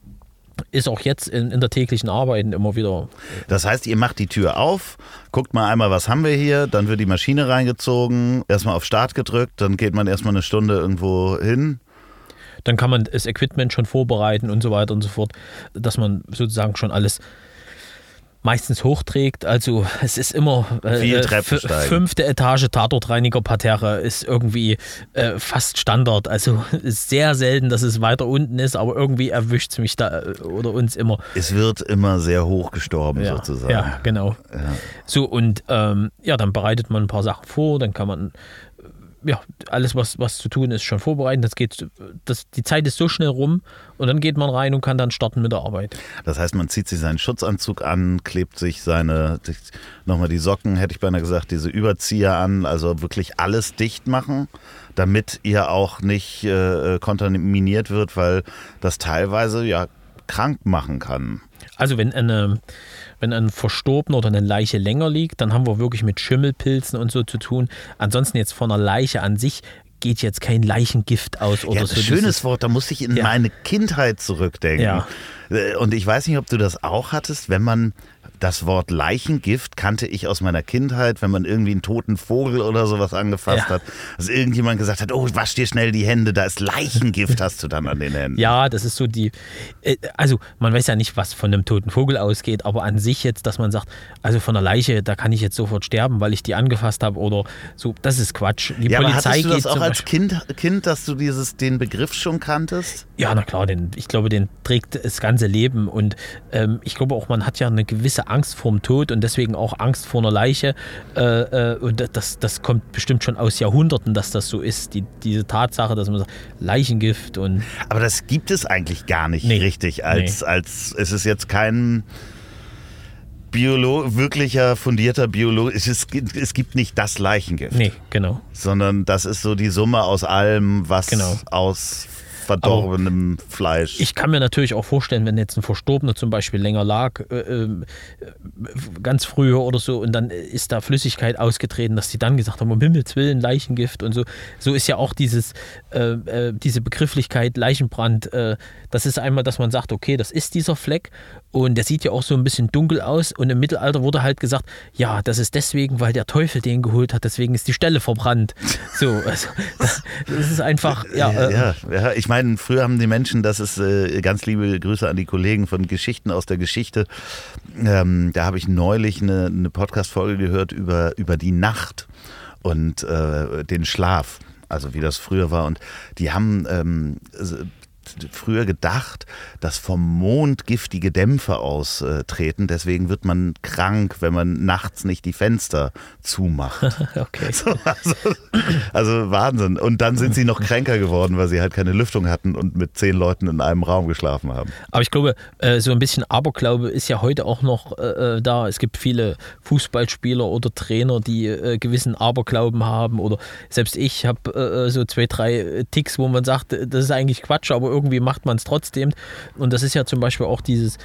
ist auch jetzt in, in der täglichen Arbeit immer wieder. Das heißt, ihr macht die Tür auf, guckt mal einmal, was haben wir hier, dann wird die Maschine reingezogen, erstmal auf Start gedrückt, dann geht man erstmal eine Stunde irgendwo hin. Dann kann man das Equipment schon vorbereiten und so weiter und so fort, dass man sozusagen schon alles meistens hochträgt. Also es ist immer äh, Viel äh, fünfte Etage Tatortreiniger Parterre ist irgendwie äh, fast Standard. Also ist sehr selten, dass es weiter unten ist, aber irgendwie erwischt es mich da äh, oder uns immer. Es wird immer sehr hoch gestorben Ja, sozusagen. ja genau. So, und ähm, ja, dann bereitet man ein paar Sachen vor, dann kann man, ja, alles, was, was zu tun ist, schon vorbereiten. Das geht, das, die Zeit ist so schnell rum und dann geht man rein und kann dann starten mit der Arbeit. Das heißt, man zieht sich seinen Schutzanzug an, klebt sich seine, nochmal die Socken, hätte ich beinahe gesagt, diese Überzieher an, also wirklich alles dicht machen, damit ihr auch nicht äh, kontaminiert wird, weil das teilweise ja krank machen kann. Also wenn eine, wenn ein Verstorbener oder eine Leiche länger liegt, dann haben wir wirklich mit Schimmelpilzen und so zu tun. Ansonsten jetzt von einer Leiche an sich geht jetzt kein Leichengift aus oder Ja, so. schönes dieses- Wort, da musste ich in Ja. meine Kindheit zurückdenken. Ja. Äh, Und ich weiß nicht, ob du das auch hattest, wenn man das Wort Leichengift kannte ich aus meiner Kindheit, wenn man irgendwie einen toten Vogel oder sowas angefasst Ja. hat, dass irgendjemand gesagt hat, oh, wasch dir schnell die Hände, da ist Leichengift, hast du dann an den Händen. Ja, das ist so die. äh, Also, man weiß ja nicht, was von einem toten Vogel ausgeht, aber an sich jetzt, dass man sagt, also von einer Leiche, da kann ich jetzt sofort sterben, weil ich die angefasst habe oder so, das ist Quatsch. Die Ja, aber Polizei hattest du das auch als kind, kind, dass du dieses, den Begriff schon kanntest? Ja, na klar, den, ich glaube, den trägt das ganze Leben und ähm, ich glaube auch, man hat ja eine gewisse gewisse Angst vorm Tod und deswegen auch Angst vor einer Leiche. Äh, äh, und das, das kommt bestimmt schon aus Jahrhunderten, dass das so ist. Die, diese Tatsache, dass man sagt, Leichengift und. Aber das gibt es eigentlich gar nicht Nee. richtig. Als, Nee. als es ist jetzt kein Biolo wirklicher, fundierter Biologe. Es, ist, es gibt nicht das Leichengift, Nee, genau. sondern das ist so die Summe aus allem, was Genau. aus verdorbenem Fleisch. Ich kann mir natürlich auch vorstellen, wenn jetzt ein Verstorbener zum Beispiel länger lag, äh, äh, ganz früher oder so, und dann ist da Flüssigkeit ausgetreten, dass die dann gesagt haben, um Himmels Willen, Leichengift und so. So ist ja auch dieses, äh, äh, diese Begrifflichkeit Leichenbrand. Äh, das ist einmal, dass man sagt, okay, das ist dieser Fleck und der sieht ja auch so ein bisschen dunkel aus. Und im Mittelalter wurde halt gesagt, ja, das ist deswegen, weil der Teufel den geholt hat, deswegen ist die Stelle verbrannt. So, also, das ist einfach, ja, Ja, äh, ja, ja, ich meine, früher haben die Menschen, das ist äh, ganz liebe Grüße an die Kollegen von Geschichten aus der Geschichte. Ähm, da habe ich neulich eine, eine Podcast-Folge gehört über, über die Nacht und äh, den Schlaf, also wie das früher war. Und die haben ähm, früher gedacht, dass vom Mond giftige Dämpfe austreten. Deswegen wird man krank, wenn man nachts nicht die Fenster zumacht. okay. Also, also Wahnsinn. Und dann sind sie noch kränker geworden, weil sie halt keine Lüftung hatten und mit zehn Leuten in einem Raum geschlafen haben. Aber ich glaube, äh, so ein bisschen Aberglaube ist ja heute auch noch äh, äh, da. Es gibt viele Fußballspieler oder Trainer, die gewissen Aberglauben haben. Oder selbst ich habe so zwei, drei Ticks, wo man sagt, das ist eigentlich Quatsch, aber irgendwie macht man es trotzdem. Und das ist ja zum Beispiel auch dieses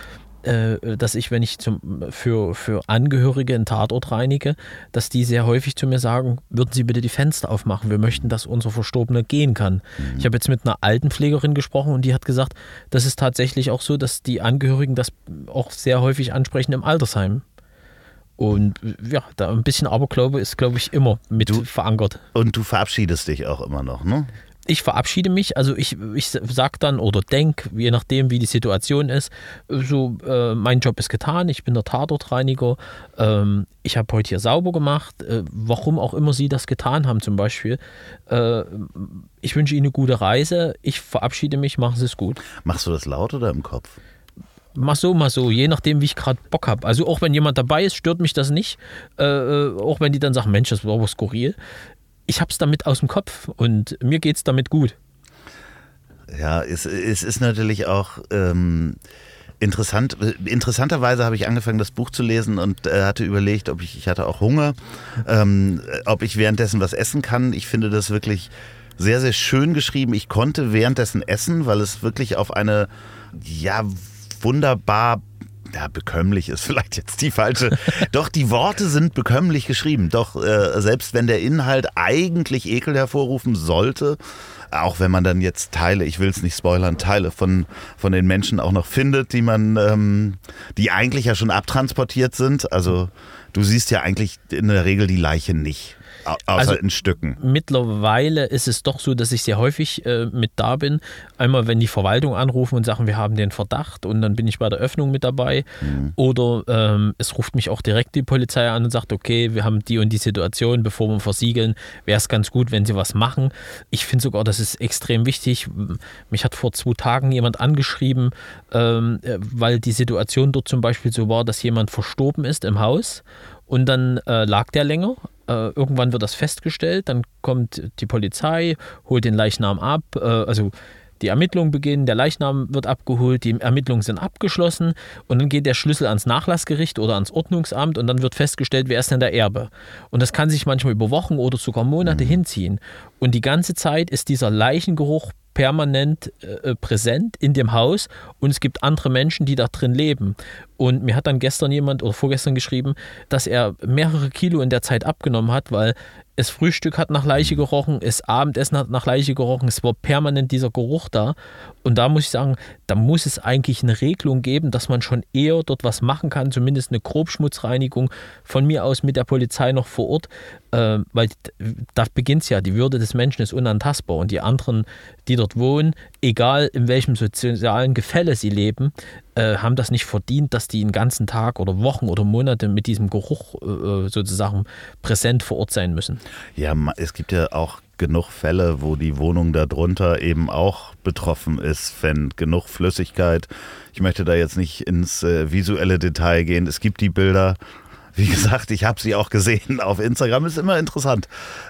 äh, dass ich, wenn ich zum, für, für Angehörige einen Tatort reinige, dass die sehr häufig zu mir sagen, würden Sie bitte die Fenster aufmachen, wir möchten, dass unser Verstorbener gehen kann. Ich habe jetzt mit einer Altenpflegerin gesprochen und die hat gesagt, das ist tatsächlich auch so, dass die Angehörigen das auch sehr häufig ansprechen im Altersheim. Und ja, da ein bisschen Aberglaube ist, glaube ich, immer mit Du- verankert Und du verabschiedest dich auch immer noch, ne? Ich verabschiede mich, also ich, ich sag dann oder denk, je nachdem wie die Situation ist, so äh, mein Job ist getan, ich bin der Tatortreiniger, ähm, ich habe heute hier sauber gemacht, äh, warum auch immer Sie das getan haben zum Beispiel. Äh, ich wünsche Ihnen eine gute Reise, ich verabschiede mich, machen Sie es gut. Machst du das laut oder im Kopf? Mach so, mal so, je nachdem, wie ich gerade Bock habe. Also auch wenn jemand dabei ist, stört mich das nicht. Äh, äh, auch wenn die dann sagen, Mensch, das war aber skurril. Ich habe es damit aus dem Kopf und mir geht es damit gut. Ja, es, es ist natürlich auch ähm, interessant. Interessanterweise habe ich angefangen, das Buch zu lesen und äh, hatte überlegt, ob ich, ich hatte auch Hunger, ähm, ob ich währenddessen was essen kann. Ich finde das wirklich sehr, sehr schön geschrieben. Ich konnte währenddessen essen, weil es wirklich auf eine, ja, wunderbar ja, bekömmlich ist vielleicht jetzt die falsche. Doch, die Worte sind bekömmlich geschrieben. Doch, äh, selbst wenn der Inhalt eigentlich Ekel hervorrufen sollte, auch wenn man dann jetzt Teile, ich will es nicht spoilern, Teile von, von den Menschen auch noch findet, die man, ähm, die eigentlich ja schon abtransportiert sind. Also du siehst ja eigentlich in der Regel die Leiche nicht. Au- Außer Also- in Stücken. Mittlerweile ist es doch so, dass ich sehr häufig äh, mit da bin. Einmal, wenn die Verwaltung anrufen und sagen, wir haben den Verdacht und dann bin ich bei der Öffnung mit dabei. Oder ähm, es ruft mich auch direkt die Polizei an und sagt, okay, wir haben die und die Situation, bevor wir versiegeln, wäre es ganz gut, wenn sie was machen. Ich finde sogar, das ist extrem wichtig. Mich hat vor zwei Tagen jemand angeschrieben, ähm, äh, weil die Situation dort zum Beispiel so war, dass jemand verstorben ist im Haus und dann äh, lag der länger. Äh, irgendwann wird das festgestellt, dann kommt die Polizei, holt den Leichnam ab, äh, also die Ermittlungen beginnen, der Leichnam wird abgeholt, die Ermittlungen sind abgeschlossen. Und dann geht der Schlüssel ans Nachlassgericht oder ans Ordnungsamt. Und dann wird festgestellt, wer ist denn der Erbe. Und das kann sich manchmal über Wochen oder sogar Monate hinziehen. Und die ganze Zeit ist dieser Leichengeruch permanent äh, präsent in dem Haus und es gibt andere Menschen, die da drin leben. Und mir hat dann gestern jemand oder vorgestern geschrieben, dass er mehrere Kilo in der Zeit abgenommen hat, weil das Frühstück hat nach Leiche gerochen, das Abendessen hat nach Leiche gerochen, es war permanent dieser Geruch da. Und da muss ich sagen, da muss es eigentlich eine Regelung geben, dass man schon eher dort was machen kann, zumindest eine Grobschmutzreinigung von mir aus mit der Polizei noch vor Ort, äh, weil da beginnt es ja, die Würde des Menschen ist unantastbar und die anderen, die dort wohnen, egal in welchem sozialen Gefälle sie leben, äh, haben das nicht verdient, dass die einen ganzen Tag oder Wochen oder Monate mit diesem Geruch äh, sozusagen präsent vor Ort sein müssen. Ja, es gibt ja auch genug Fälle, wo die Wohnung darunter eben auch betroffen ist, wenn genug Flüssigkeit. Ich möchte da jetzt nicht ins äh, visuelle Detail gehen. Es gibt die Bilder. Wie gesagt, ich habe sie auch gesehen auf Instagram, ist immer interessant.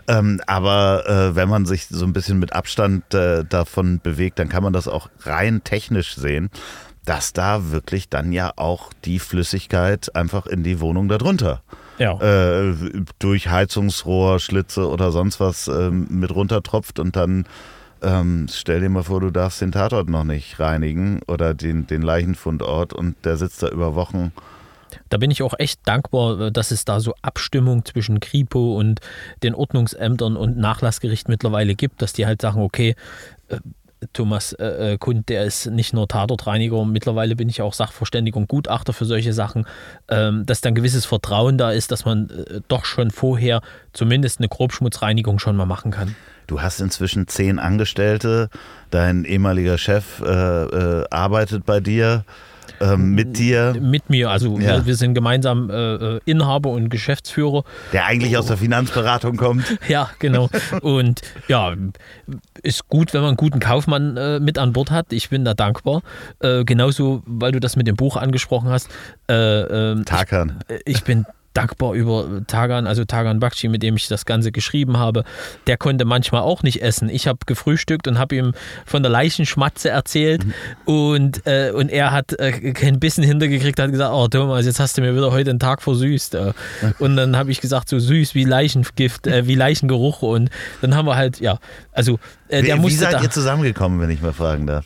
Ähm, aber äh, wenn man sich so ein bisschen mit Abstand äh, davon bewegt, dann kann man das auch rein technisch sehen dass da wirklich dann ja auch die Flüssigkeit einfach in die Wohnung darunter ja. äh, durch Heizungsrohr, Schlitze oder sonst was äh, mit runtertropft und dann ähm, stell dir mal vor, du darfst den Tatort noch nicht reinigen oder den, den Leichenfundort und der sitzt da über Wochen. Da bin ich auch echt dankbar, dass es da so Abstimmung zwischen Kripo und den Ordnungsämtern und Nachlassgericht mittlerweile gibt, dass die halt sagen, okay, äh, Thomas äh, äh, Kund, der ist nicht nur Tatortreiniger, mittlerweile bin ich auch Sachverständiger und Gutachter für solche Sachen, ähm, dass dann gewisses Vertrauen da ist, dass man äh, doch schon vorher zumindest eine Grobschmutzreinigung schon mal machen kann. Du hast inzwischen zehn Angestellte, dein ehemaliger Chef äh, äh arbeitet bei dir ähm, mit dir? Mit mir. Also ja. wir, wir, sind gemeinsam äh, äh, Inhaber und Geschäftsführer. Der eigentlich aus der Finanzberatung kommt. ja, genau. Und ja, ist gut, wenn man einen guten Kaufmann äh, mit an Bord hat. Ich bin da dankbar. Äh, genauso, weil du das mit dem Buch angesprochen hast. Äh, ähm, Tarkan. Ich, ich bin dankbar über Tagan, also Tagan Bakshi, mit dem ich das Ganze geschrieben habe. Der konnte manchmal auch nicht essen. Ich habe gefrühstückt und habe ihm von der Leichenschmatze erzählt mhm. und, äh, und er hat äh, kein Bissen hintergekriegt, hat gesagt, oh Thomas, jetzt hast du mir wieder heute den Tag versüßt. Äh. Und dann habe ich gesagt, so süß wie Leichengift, äh, wie Leichengeruch und dann haben wir halt, ja, also äh, der wie, musste Wie seid ihr zusammengekommen, wenn ich mal fragen darf?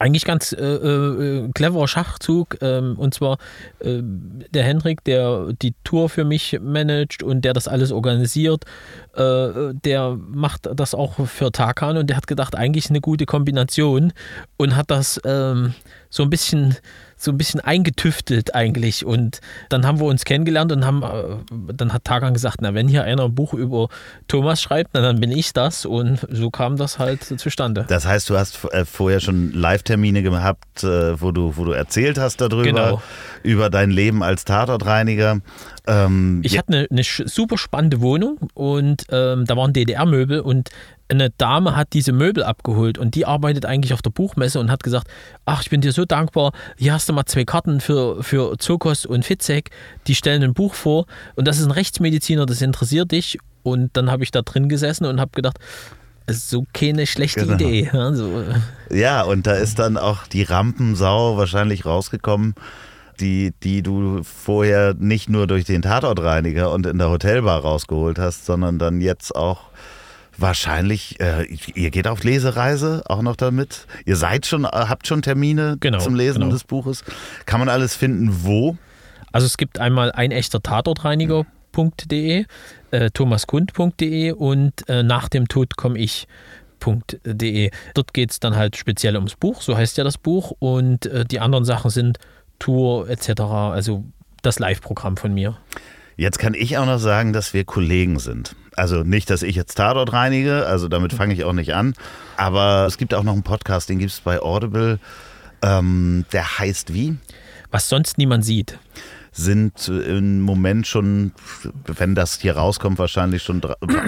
Eigentlich ganz äh, äh, cleverer Schachzug. Ähm, und zwar äh, der Hendrik, der die Tour für mich managt und der das alles organisiert, äh, der macht das auch für Tarkan und der hat gedacht, eigentlich eine gute Kombination und hat das ähm, so ein bisschen so ein bisschen eingetüftelt eigentlich. Und dann haben wir uns kennengelernt und haben, äh, dann hat Tagan gesagt, na, wenn hier einer ein Buch über Thomas schreibt, na, dann bin ich das. Und so kam das halt zustande. Das heißt, du hast äh, vorher schon Live-Termine gehabt, äh, wo du, wo du erzählt hast darüber, genau. über dein Leben als Tatortreiniger. Ähm, ich hatte eine, eine, super spannende Wohnung und ähm, da waren DDR-Möbel und eine Dame hat diese Möbel abgeholt und die arbeitet eigentlich auf der Buchmesse und hat gesagt, ach, ich bin dir so dankbar, hier hast du mal zwei Karten für, für Zokos und Fitzek, die stellen ein Buch vor und das ist ein Rechtsmediziner, das interessiert dich und dann habe ich da drin gesessen und habe gedacht, so keine schlechte genau. Idee. Also, ja, und da ist dann auch die Rampensau wahrscheinlich rausgekommen, die, die du vorher nicht nur durch den Tatortreiniger und in der Hotelbar rausgeholt hast, sondern dann jetzt auch wahrscheinlich, äh, ihr geht auf Lesereise auch noch damit. Ihr seid schon, äh, habt schon Termine genau, zum Lesen genau. des Buches. Kann man alles finden, wo? Also es gibt einmal ein echter Tatortreiniger.de, äh, thomaskund.de und äh, nach dem Tod komme ich. .de. Dort geht es dann halt speziell ums Buch, so heißt ja das Buch, und äh, die anderen Sachen sind Tour etc., also das Live-Programm von mir. Jetzt kann ich auch noch sagen, dass wir Kollegen sind. Also nicht, dass ich jetzt Tatort reinige, also damit fange ich auch nicht an. Aber es gibt auch noch einen Podcast, den gibt es bei Audible. Ähm, der heißt wie? Was sonst niemand sieht. Sind im Moment schon, wenn das hier rauskommt, wahrscheinlich schon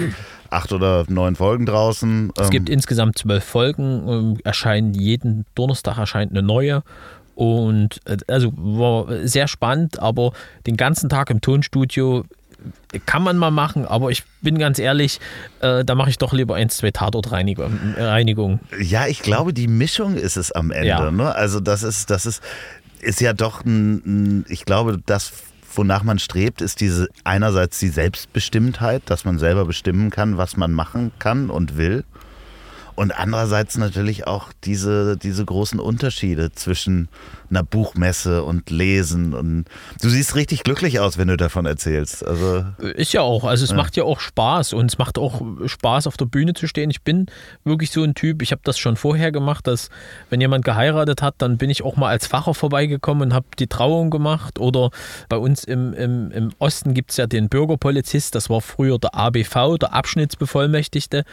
acht oder neun Folgen draußen. Es gibt ähm, insgesamt zwölf Folgen, ähm, erscheinen jeden Donnerstag erscheint eine neue. Und äh, also war sehr spannend, aber den ganzen Tag im Tonstudio kann man mal machen, aber ich bin ganz ehrlich, äh, da mache ich doch lieber ein, zwei Tatortreinigungen. Ja, ich glaube, die Mischung ist es am Ende. Ja. Ne? Also das ist, das ist, ist ja doch ein, ein, ich glaube, das, wonach man strebt, ist diese einerseits die Selbstbestimmtheit, dass man selber bestimmen kann, was man machen kann und will. Und andererseits natürlich auch diese, diese großen Unterschiede zwischen einer Buchmesse und Lesen. Und du siehst richtig glücklich aus, wenn du davon erzählst. Also, ist ja auch. Also es ja. macht ja auch Spaß und es macht auch Spaß, auf der Bühne zu stehen. Ich bin wirklich so ein Typ, ich habe das schon vorher gemacht, dass wenn jemand geheiratet hat, dann bin ich auch mal als Facher vorbeigekommen und habe die Trauung gemacht. Oder bei uns im, im, im Osten gibt es ja den Bürgerpolizist, das war früher der ABV, der Abschnittsbevollmächtigte.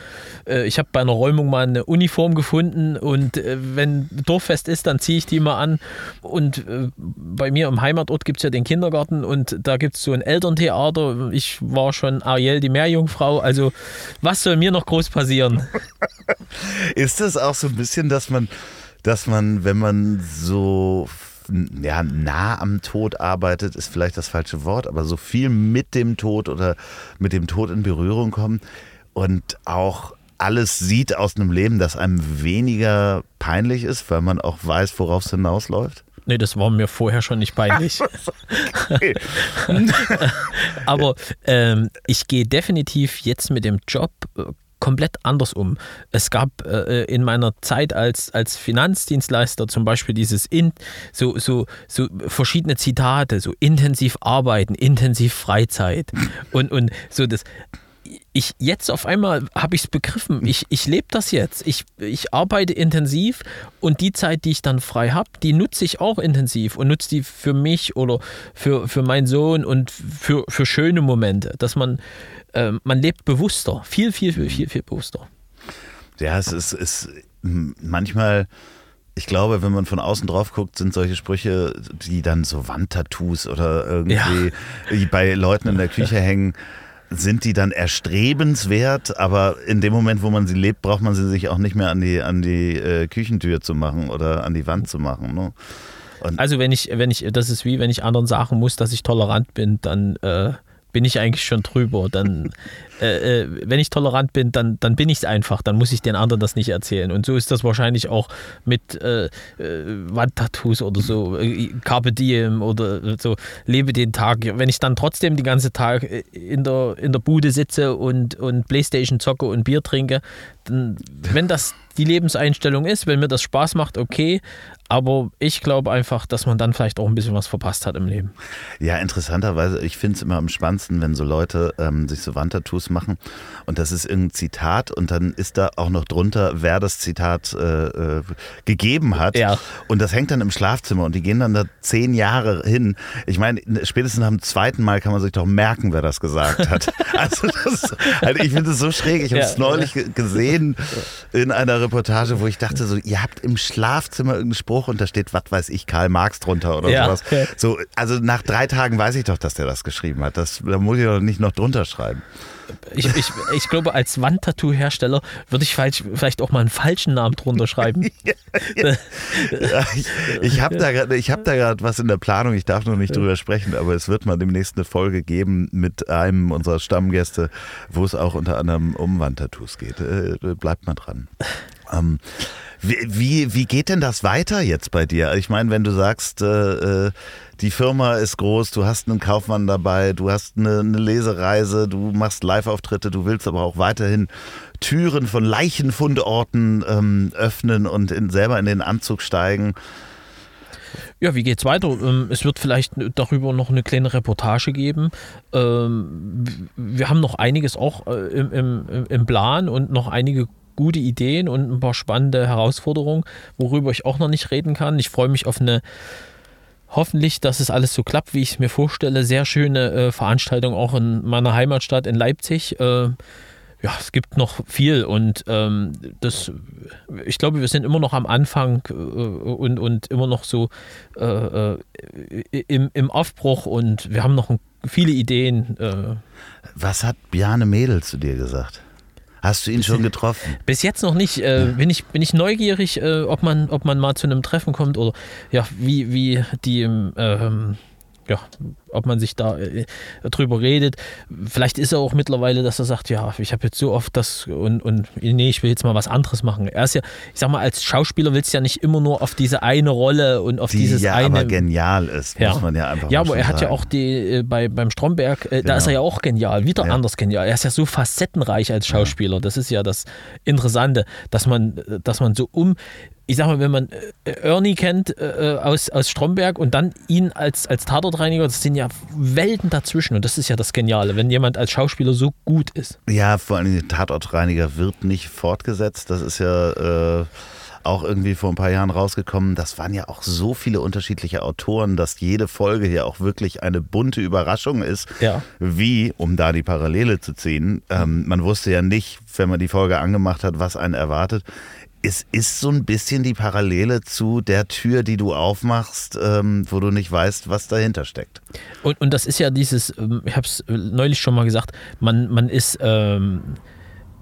Äh, ich habe bei einer Räumung mal eine Uniform gefunden und äh, wenn Dorffest ist, dann ziehe ich die mal an. Und äh, bei mir im Heimatort gibt es ja den Kindergarten und da gibt es so ein Elterntheater. Ich war schon Ariel, die Meerjungfrau. Also was soll mir noch groß passieren? ist das auch so ein bisschen, dass man, dass man, wenn man so ja, nah am Tod arbeitet, ist vielleicht das falsche Wort, aber so viel mit dem Tod oder mit dem Tod in Berührung kommt und auch alles sieht aus einem Leben, das einem weniger peinlich ist, weil man auch weiß, worauf es hinausläuft? Nee, das war mir vorher schon nicht peinlich. Aber ähm, ich gehe definitiv jetzt mit dem Job äh, komplett anders um. Es gab äh, in meiner Zeit als, als Finanzdienstleister zum Beispiel dieses in, so, so, so verschiedene Zitate, so intensiv arbeiten, intensiv Freizeit und, und so das ich jetzt auf einmal habe ich es begriffen. Ich, ich lebe das jetzt. Ich, ich arbeite intensiv und die Zeit, die ich dann frei habe, die nutze ich auch intensiv und nutze die für mich oder für, für meinen Sohn und für, für schöne Momente. Dass man, äh, man lebt bewusster, viel, viel, viel, viel, viel bewusster. Ja, es ist, ist manchmal ich glaube, wenn man von außen drauf guckt, sind solche Sprüche, die dann so Wandtattoos oder irgendwie ja. bei Leuten in der Küche hängen, sind die dann erstrebenswert, aber in dem Moment, wo man sie lebt, braucht man sie sich auch nicht mehr an die, an die äh, Küchentür zu machen oder an die Wand zu machen. Ne? also wenn ich, wenn ich, das ist wie wenn ich anderen sagen muss, dass ich tolerant bin, dann äh, bin ich eigentlich schon drüber. Dann, äh, äh, wenn ich tolerant bin, dann, dann bin ich es einfach. Dann muss ich den anderen das nicht erzählen. Und so ist das wahrscheinlich auch mit äh, äh Wandtattoos oder so, äh, Carpe Diem oder so, lebe den Tag. Wenn ich dann trotzdem den ganzen Tag in der, in der Bude sitze und, und Playstation zocke und Bier trinke, dann, wenn das die Lebenseinstellung ist, wenn mir das Spaß macht, okay. Aber ich glaube einfach, dass man dann vielleicht auch ein bisschen was verpasst hat im Leben. Ja, interessanterweise, ich finde es immer am spannendsten, wenn so Leute ähm, sich so Wandtattoos machen und das ist irgendein Zitat und dann ist da auch noch drunter, wer das Zitat äh, äh, gegeben hat. Ja. Und das hängt dann im Schlafzimmer und die gehen dann da zehn Jahre hin. Ich meine, spätestens dem zweiten Mal kann man sich doch merken, wer das gesagt hat. also, das, also ich finde es so schräg. Ich habe es ja, neulich gesehen in einer Reportage, wo ich dachte so, ihr habt im Schlafzimmer irgendeinen Spruch und da steht, was weiß ich, Karl Marx drunter oder ja. sowas. So, also nach drei Tagen weiß ich doch, dass der das geschrieben hat. Das, da muss ich doch nicht noch drunter schreiben. Ich, ich, ich glaube, als Wandtattoo-Hersteller würde ich falsch, vielleicht auch mal einen falschen Namen drunter schreiben. ja, ja. ich ich habe da gerade hab was in der Planung, ich darf noch nicht drüber sprechen, aber es wird mal demnächst eine Folge geben mit einem unserer Stammgäste, wo es auch unter anderem um Wandtattoos geht. Äh, bleibt mal dran. Ähm, wie, wie, geht denn das weiter jetzt bei dir? Ich meine, wenn du sagst, äh, äh, die Firma ist groß, du hast einen Kaufmann dabei, du hast eine, eine Lesereise, du machst Live-Auftritte, du willst aber auch weiterhin Türen von Leichenfundorten ähm, öffnen und in, selber in den Anzug steigen. Ja, wie geht's weiter? Ähm, es wird vielleicht darüber noch eine kleine Reportage geben. Ähm, wir haben noch einiges auch äh, im, im, im Plan und noch einige gute Ideen und ein paar spannende Herausforderungen, worüber ich auch noch nicht reden kann. Ich freue mich auf eine hoffentlich, dass es alles so klappt, wie ich es mir vorstelle. Sehr schöne äh, Veranstaltung auch in meiner Heimatstadt in Leipzig. Äh, ja, es gibt noch viel und ähm, das, ich glaube, wir sind immer noch am Anfang äh, und, und immer noch so äh, äh, im, im Aufbruch und wir haben noch viele Ideen. Äh. Was hat Bjane Mädel zu dir gesagt? Hast du ihn schon getroffen? Bis jetzt noch nicht. Äh, bin, ich, bin ich neugierig, äh, ob, man, ob man mal zu einem Treffen kommt oder ja, wie, wie die ähm, ja, ob man sich da äh, drüber redet. Vielleicht ist er auch mittlerweile, dass er sagt, ja, ich habe jetzt so oft das und, und nee, ich will jetzt mal was anderes machen. Er ist ja, ich sag mal, als Schauspieler willst du ja nicht immer nur auf diese eine Rolle und auf die dieses ja eine. aber genial ist, ja. muss man ja einfach Ja, aber er hat sagen. ja auch die, äh, bei, beim Stromberg, äh, genau. da ist er ja auch genial, wieder ja. anders genial. Er ist ja so facettenreich als Schauspieler. Das ist ja das Interessante, dass man, dass man so um ich sag mal, wenn man äh, Ernie kennt äh, aus, aus Stromberg und dann ihn als, als Tatortreiniger, das sind ja Welten dazwischen und das ist ja das Geniale, wenn jemand als Schauspieler so gut ist. Ja, vor allem der Tatortreiniger wird nicht fortgesetzt. Das ist ja äh, auch irgendwie vor ein paar Jahren rausgekommen. Das waren ja auch so viele unterschiedliche Autoren, dass jede Folge hier auch wirklich eine bunte Überraschung ist. Ja. Wie, um da die Parallele zu ziehen, ähm, man wusste ja nicht, wenn man die Folge angemacht hat, was einen erwartet. Es ist so ein bisschen die Parallele zu der Tür, die du aufmachst, ähm, wo du nicht weißt, was dahinter steckt. Und, und das ist ja dieses, ähm, ich habe es neulich schon mal gesagt, man, man ist, ähm,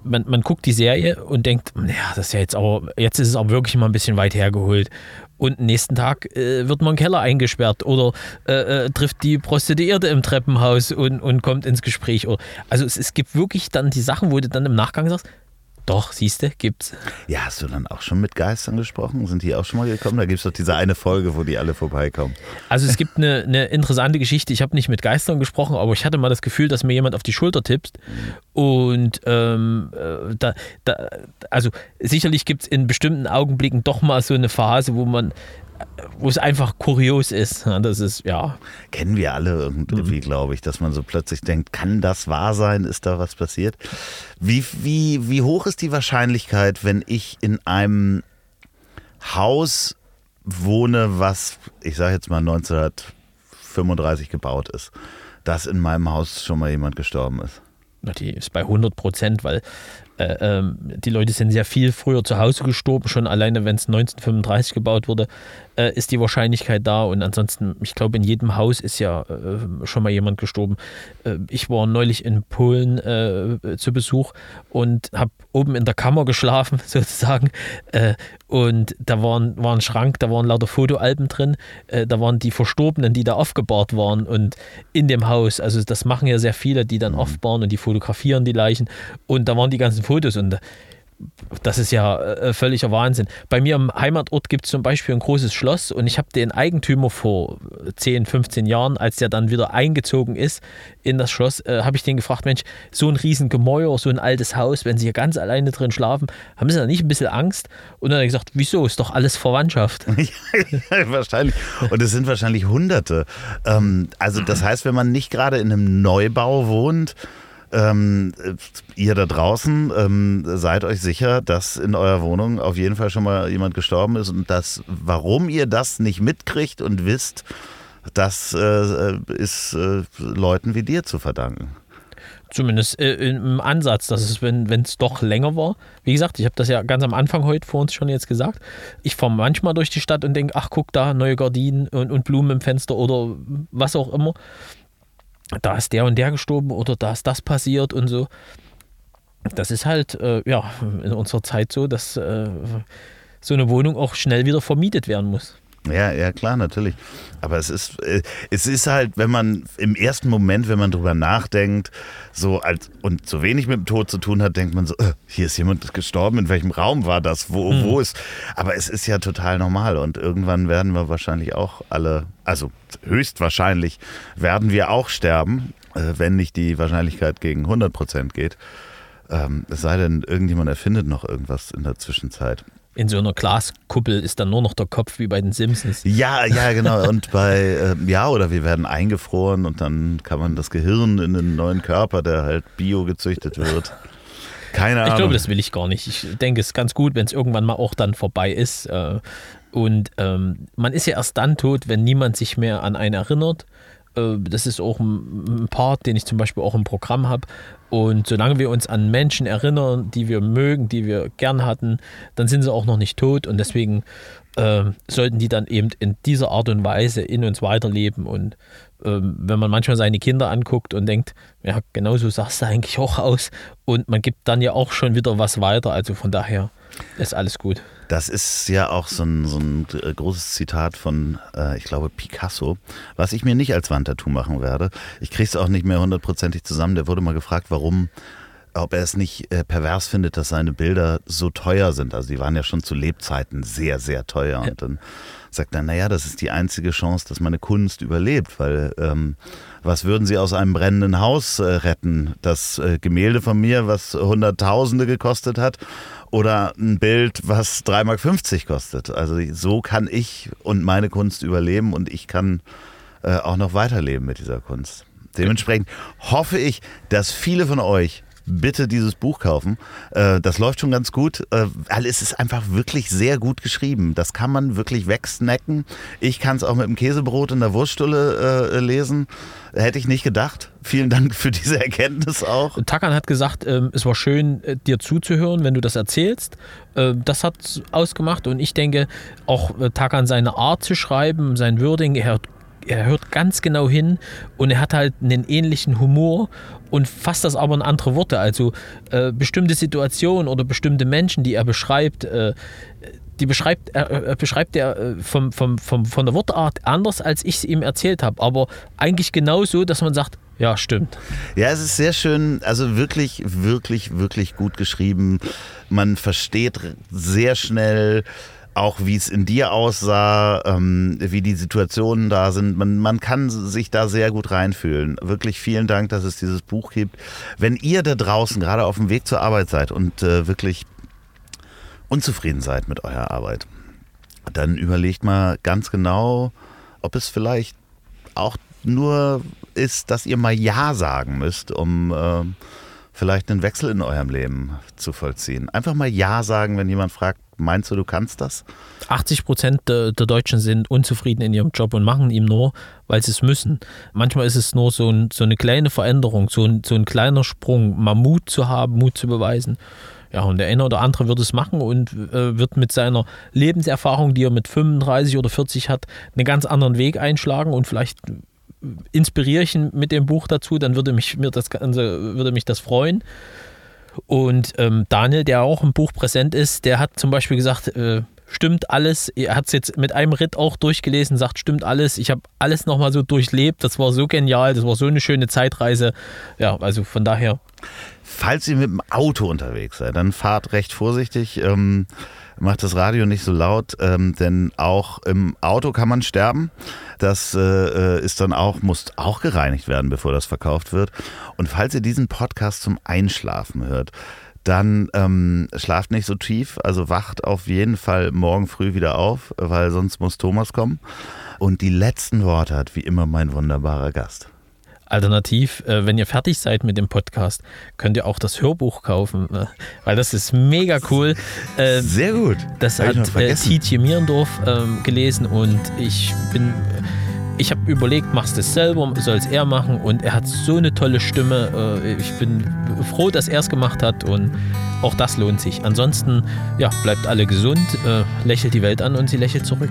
man, man guckt die Serie und denkt, ja, das ist ja jetzt auch, jetzt ist es auch wirklich mal ein bisschen weit hergeholt. Und nächsten Tag äh, wird man im Keller eingesperrt oder äh, äh, trifft die Prostituierte im Treppenhaus und, und kommt ins Gespräch. Also es, es gibt wirklich dann die Sachen, wo du dann im Nachgang sagst, doch, siehst du, gibt's. Ja, hast du dann auch schon mit Geistern gesprochen? Sind die auch schon mal gekommen? Da gibt es doch diese eine Folge, wo die alle vorbeikommen. Also es gibt eine, eine interessante Geschichte. Ich habe nicht mit Geistern gesprochen, aber ich hatte mal das Gefühl, dass mir jemand auf die Schulter tippst. Und ähm, äh, da, da, also sicherlich gibt es in bestimmten Augenblicken doch mal so eine Phase, wo man wo es einfach kurios ist. Das ist, ja. Kennen wir alle irgendwie, mhm. glaube ich, dass man so plötzlich denkt, kann das wahr sein? Ist da was passiert? Wie, wie, wie hoch ist die Wahrscheinlichkeit, wenn ich in einem Haus wohne, was, ich sage jetzt mal 1935 gebaut ist, dass in meinem Haus schon mal jemand gestorben ist? Die ist bei 100 Prozent, weil äh, ähm, die Leute sind sehr viel früher zu Hause gestorben, schon alleine wenn es 1935 gebaut wurde, äh, ist die Wahrscheinlichkeit da. Und ansonsten, ich glaube, in jedem Haus ist ja äh, schon mal jemand gestorben. Äh, ich war neulich in Polen äh, zu Besuch und habe oben in der Kammer geschlafen, sozusagen. Äh, und da waren, war ein Schrank, da waren lauter Fotoalben drin. da waren die Verstorbenen, die da aufgebahrt waren. Und in dem Haus, also das machen ja sehr viele, die dann mhm. aufbauen und die fotografieren die Leichen. Und da waren die ganzen Fotos und das ist ja äh, völliger Wahnsinn. Bei mir im Heimatort gibt es zum Beispiel ein großes Schloss und ich habe den Eigentümer vor 10, 15 Jahren, als der dann wieder eingezogen ist in das Schloss, äh, habe ich den gefragt, Mensch, so ein riesen Gemäuer, so ein altes Haus, wenn Sie hier ganz alleine drin schlafen, haben Sie da nicht ein bisschen Angst? Und dann hat er gesagt, wieso, ist doch alles Verwandtschaft. ja, wahrscheinlich. Und es sind wahrscheinlich Hunderte. Ähm, also das heißt, wenn man nicht gerade in einem Neubau wohnt, ähm, ihr da draußen ähm, seid euch sicher, dass in eurer Wohnung auf jeden Fall schon mal jemand gestorben ist und dass, warum ihr das nicht mitkriegt und wisst, das äh, ist äh, Leuten wie dir zu verdanken. Zumindest äh, im Ansatz, dass es, wenn es doch länger war. Wie gesagt, ich habe das ja ganz am Anfang heute vor uns schon jetzt gesagt. Ich fahre manchmal durch die Stadt und denke, ach guck da, neue Gardinen und, und Blumen im Fenster oder was auch immer da ist der und der gestorben oder da ist das passiert und so. Das ist halt, äh, ja, in unserer Zeit so, dass äh, so eine Wohnung auch schnell wieder vermietet werden muss. Ja, ja, klar, natürlich. Aber es ist, äh, es ist halt, wenn man im ersten Moment, wenn man drüber nachdenkt, so als und so wenig mit dem Tod zu tun hat, denkt man so, äh, hier ist jemand gestorben, in welchem Raum war das, wo, mhm. wo ist. Aber es ist ja total normal und irgendwann werden wir wahrscheinlich auch alle, also höchstwahrscheinlich werden wir auch sterben, äh, wenn nicht die Wahrscheinlichkeit gegen 100 Prozent geht. Ähm, es sei denn, irgendjemand erfindet noch irgendwas in der Zwischenzeit in so einer Glaskuppel ist dann nur noch der Kopf wie bei den Simpsons. Ja, ja, genau. Und bei, äh, ja, oder wir werden eingefroren und dann kann man das Gehirn in einen neuen Körper, der halt bio gezüchtet wird. Keine Ahnung. Ich glaube, das will ich gar nicht. Ich denke, es ist ganz gut, wenn es irgendwann mal auch dann vorbei ist. Äh, und ähm, man ist ja erst dann tot, wenn niemand sich mehr an einen erinnert. Äh, das ist auch ein Part, den ich zum Beispiel auch im Programm habe. Und solange wir uns an Menschen erinnern, die wir mögen, die wir gern hatten, dann sind sie auch noch nicht tot. Und deswegen äh, sollten die dann eben in dieser Art und Weise in uns weiterleben. Und äh, wenn man manchmal seine Kinder anguckt und denkt, ja, genauso sahst du eigentlich auch aus. Und man gibt dann ja auch schon wieder was weiter. Also von daher ist alles gut. Das ist ja auch so ein, so ein äh, großes Zitat von, äh, ich glaube, Picasso, was ich mir nicht als Wandtattoo machen werde. Ich kriege es auch nicht mehr hundertprozentig zusammen. Der wurde mal gefragt, warum, ob er es nicht äh, pervers findet, dass seine Bilder so teuer sind. Also die waren ja schon zu Lebzeiten sehr, sehr teuer. Ja. Und dann sagt er, naja, das ist die einzige Chance, dass meine Kunst überlebt, weil ähm, was würden Sie aus einem brennenden Haus äh, retten? Das äh, Gemälde von mir, was Hunderttausende gekostet hat, oder ein Bild, was 3,50 Mark kostet. Also so kann ich und meine Kunst überleben und ich kann äh, auch noch weiterleben mit dieser Kunst. Dementsprechend hoffe ich, dass viele von euch bitte dieses Buch kaufen. Äh, das läuft schon ganz gut. Äh, weil es ist einfach wirklich sehr gut geschrieben. Das kann man wirklich wegsnacken. Ich kann es auch mit dem Käsebrot in der Wurststulle äh, lesen. Hätte ich nicht gedacht. Vielen Dank für diese Erkenntnis auch. Takan hat gesagt, ähm, es war schön, dir zuzuhören, wenn du das erzählst. Äh, das hat ausgemacht und ich denke, auch Takan seine Art zu schreiben, sein Wording, er hört, er hört ganz genau hin und er hat halt einen ähnlichen Humor und fasst das aber in andere Worte. Also äh, bestimmte Situationen oder bestimmte Menschen, die er beschreibt, äh, die beschreibt er, beschreibt er äh, vom, vom, vom, von der Wortart anders, als ich es ihm erzählt habe. Aber eigentlich genau so, dass man sagt, ja, stimmt. Ja, es ist sehr schön, also wirklich, wirklich, wirklich gut geschrieben. Man versteht sehr schnell auch, wie es in dir aussah, ähm, wie die Situationen da sind. Man, man kann sich da sehr gut reinfühlen. Wirklich vielen Dank, dass es dieses Buch gibt. Wenn ihr da draußen gerade auf dem Weg zur Arbeit seid und äh, wirklich unzufrieden seid mit eurer Arbeit, dann überlegt mal ganz genau, ob es vielleicht auch nur ist, dass ihr mal Ja sagen müsst, um äh, vielleicht einen Wechsel in eurem Leben zu vollziehen. Einfach mal Ja sagen, wenn jemand fragt, meinst du, du kannst das? 80 Prozent der, der, Deutschen sind unzufrieden in ihrem Job und machen ihn nur, weil sie es müssen. Manchmal ist es nur so, ein, so eine kleine Veränderung, so ein, so ein kleiner Sprung, mal Mut zu haben, Mut zu beweisen. Ja, und der eine oder andere wird es machen und äh, wird mit seiner Lebenserfahrung, die er mit 35 oder 40 hat, einen ganz anderen Weg einschlagen und vielleicht inspiriere ich ihn mit dem Buch dazu, dann würde mich mir das würde mich das freuen. Und ähm, Daniel, der auch im Buch präsent ist, der hat zum Beispiel gesagt, äh, stimmt alles. Er hat es jetzt mit einem Ritt auch durchgelesen, sagt, stimmt alles. Ich habe alles nochmal so durchlebt. Das war so genial, das war so eine schöne Zeitreise. Ja, also von daher. Falls ihr mit dem Auto unterwegs seid, dann fahrt recht vorsichtig. Ähm, macht das Radio nicht so laut, ähm, denn auch im Auto kann man sterben. Das äh, äh, ist dann auch, muss auch gereinigt werden, bevor das verkauft wird. Und falls ihr diesen Podcast zum Einschlafen hört, dann ähm, schlaft nicht so tief, also wacht auf jeden Fall morgen früh wieder auf, weil sonst muss Thomas kommen. Und die letzten Worte hat wie immer mein wunderbarer Gast. Alternativ, äh, wenn ihr fertig seid mit dem Podcast, könnt ihr auch das Hörbuch kaufen, äh, weil das ist mega cool. Äh, Sehr gut. Das Hab hat äh, Tietje Mierendorf ähm, gelesen und ich bin ich habe überlegt, machst du es selber, soll es er machen und er hat so eine tolle Stimme. Äh, ich bin froh, dass er es gemacht hat und auch das lohnt sich. Ansonsten, ja, bleibt alle gesund, lächelt die Welt an und sie lächelt zurück.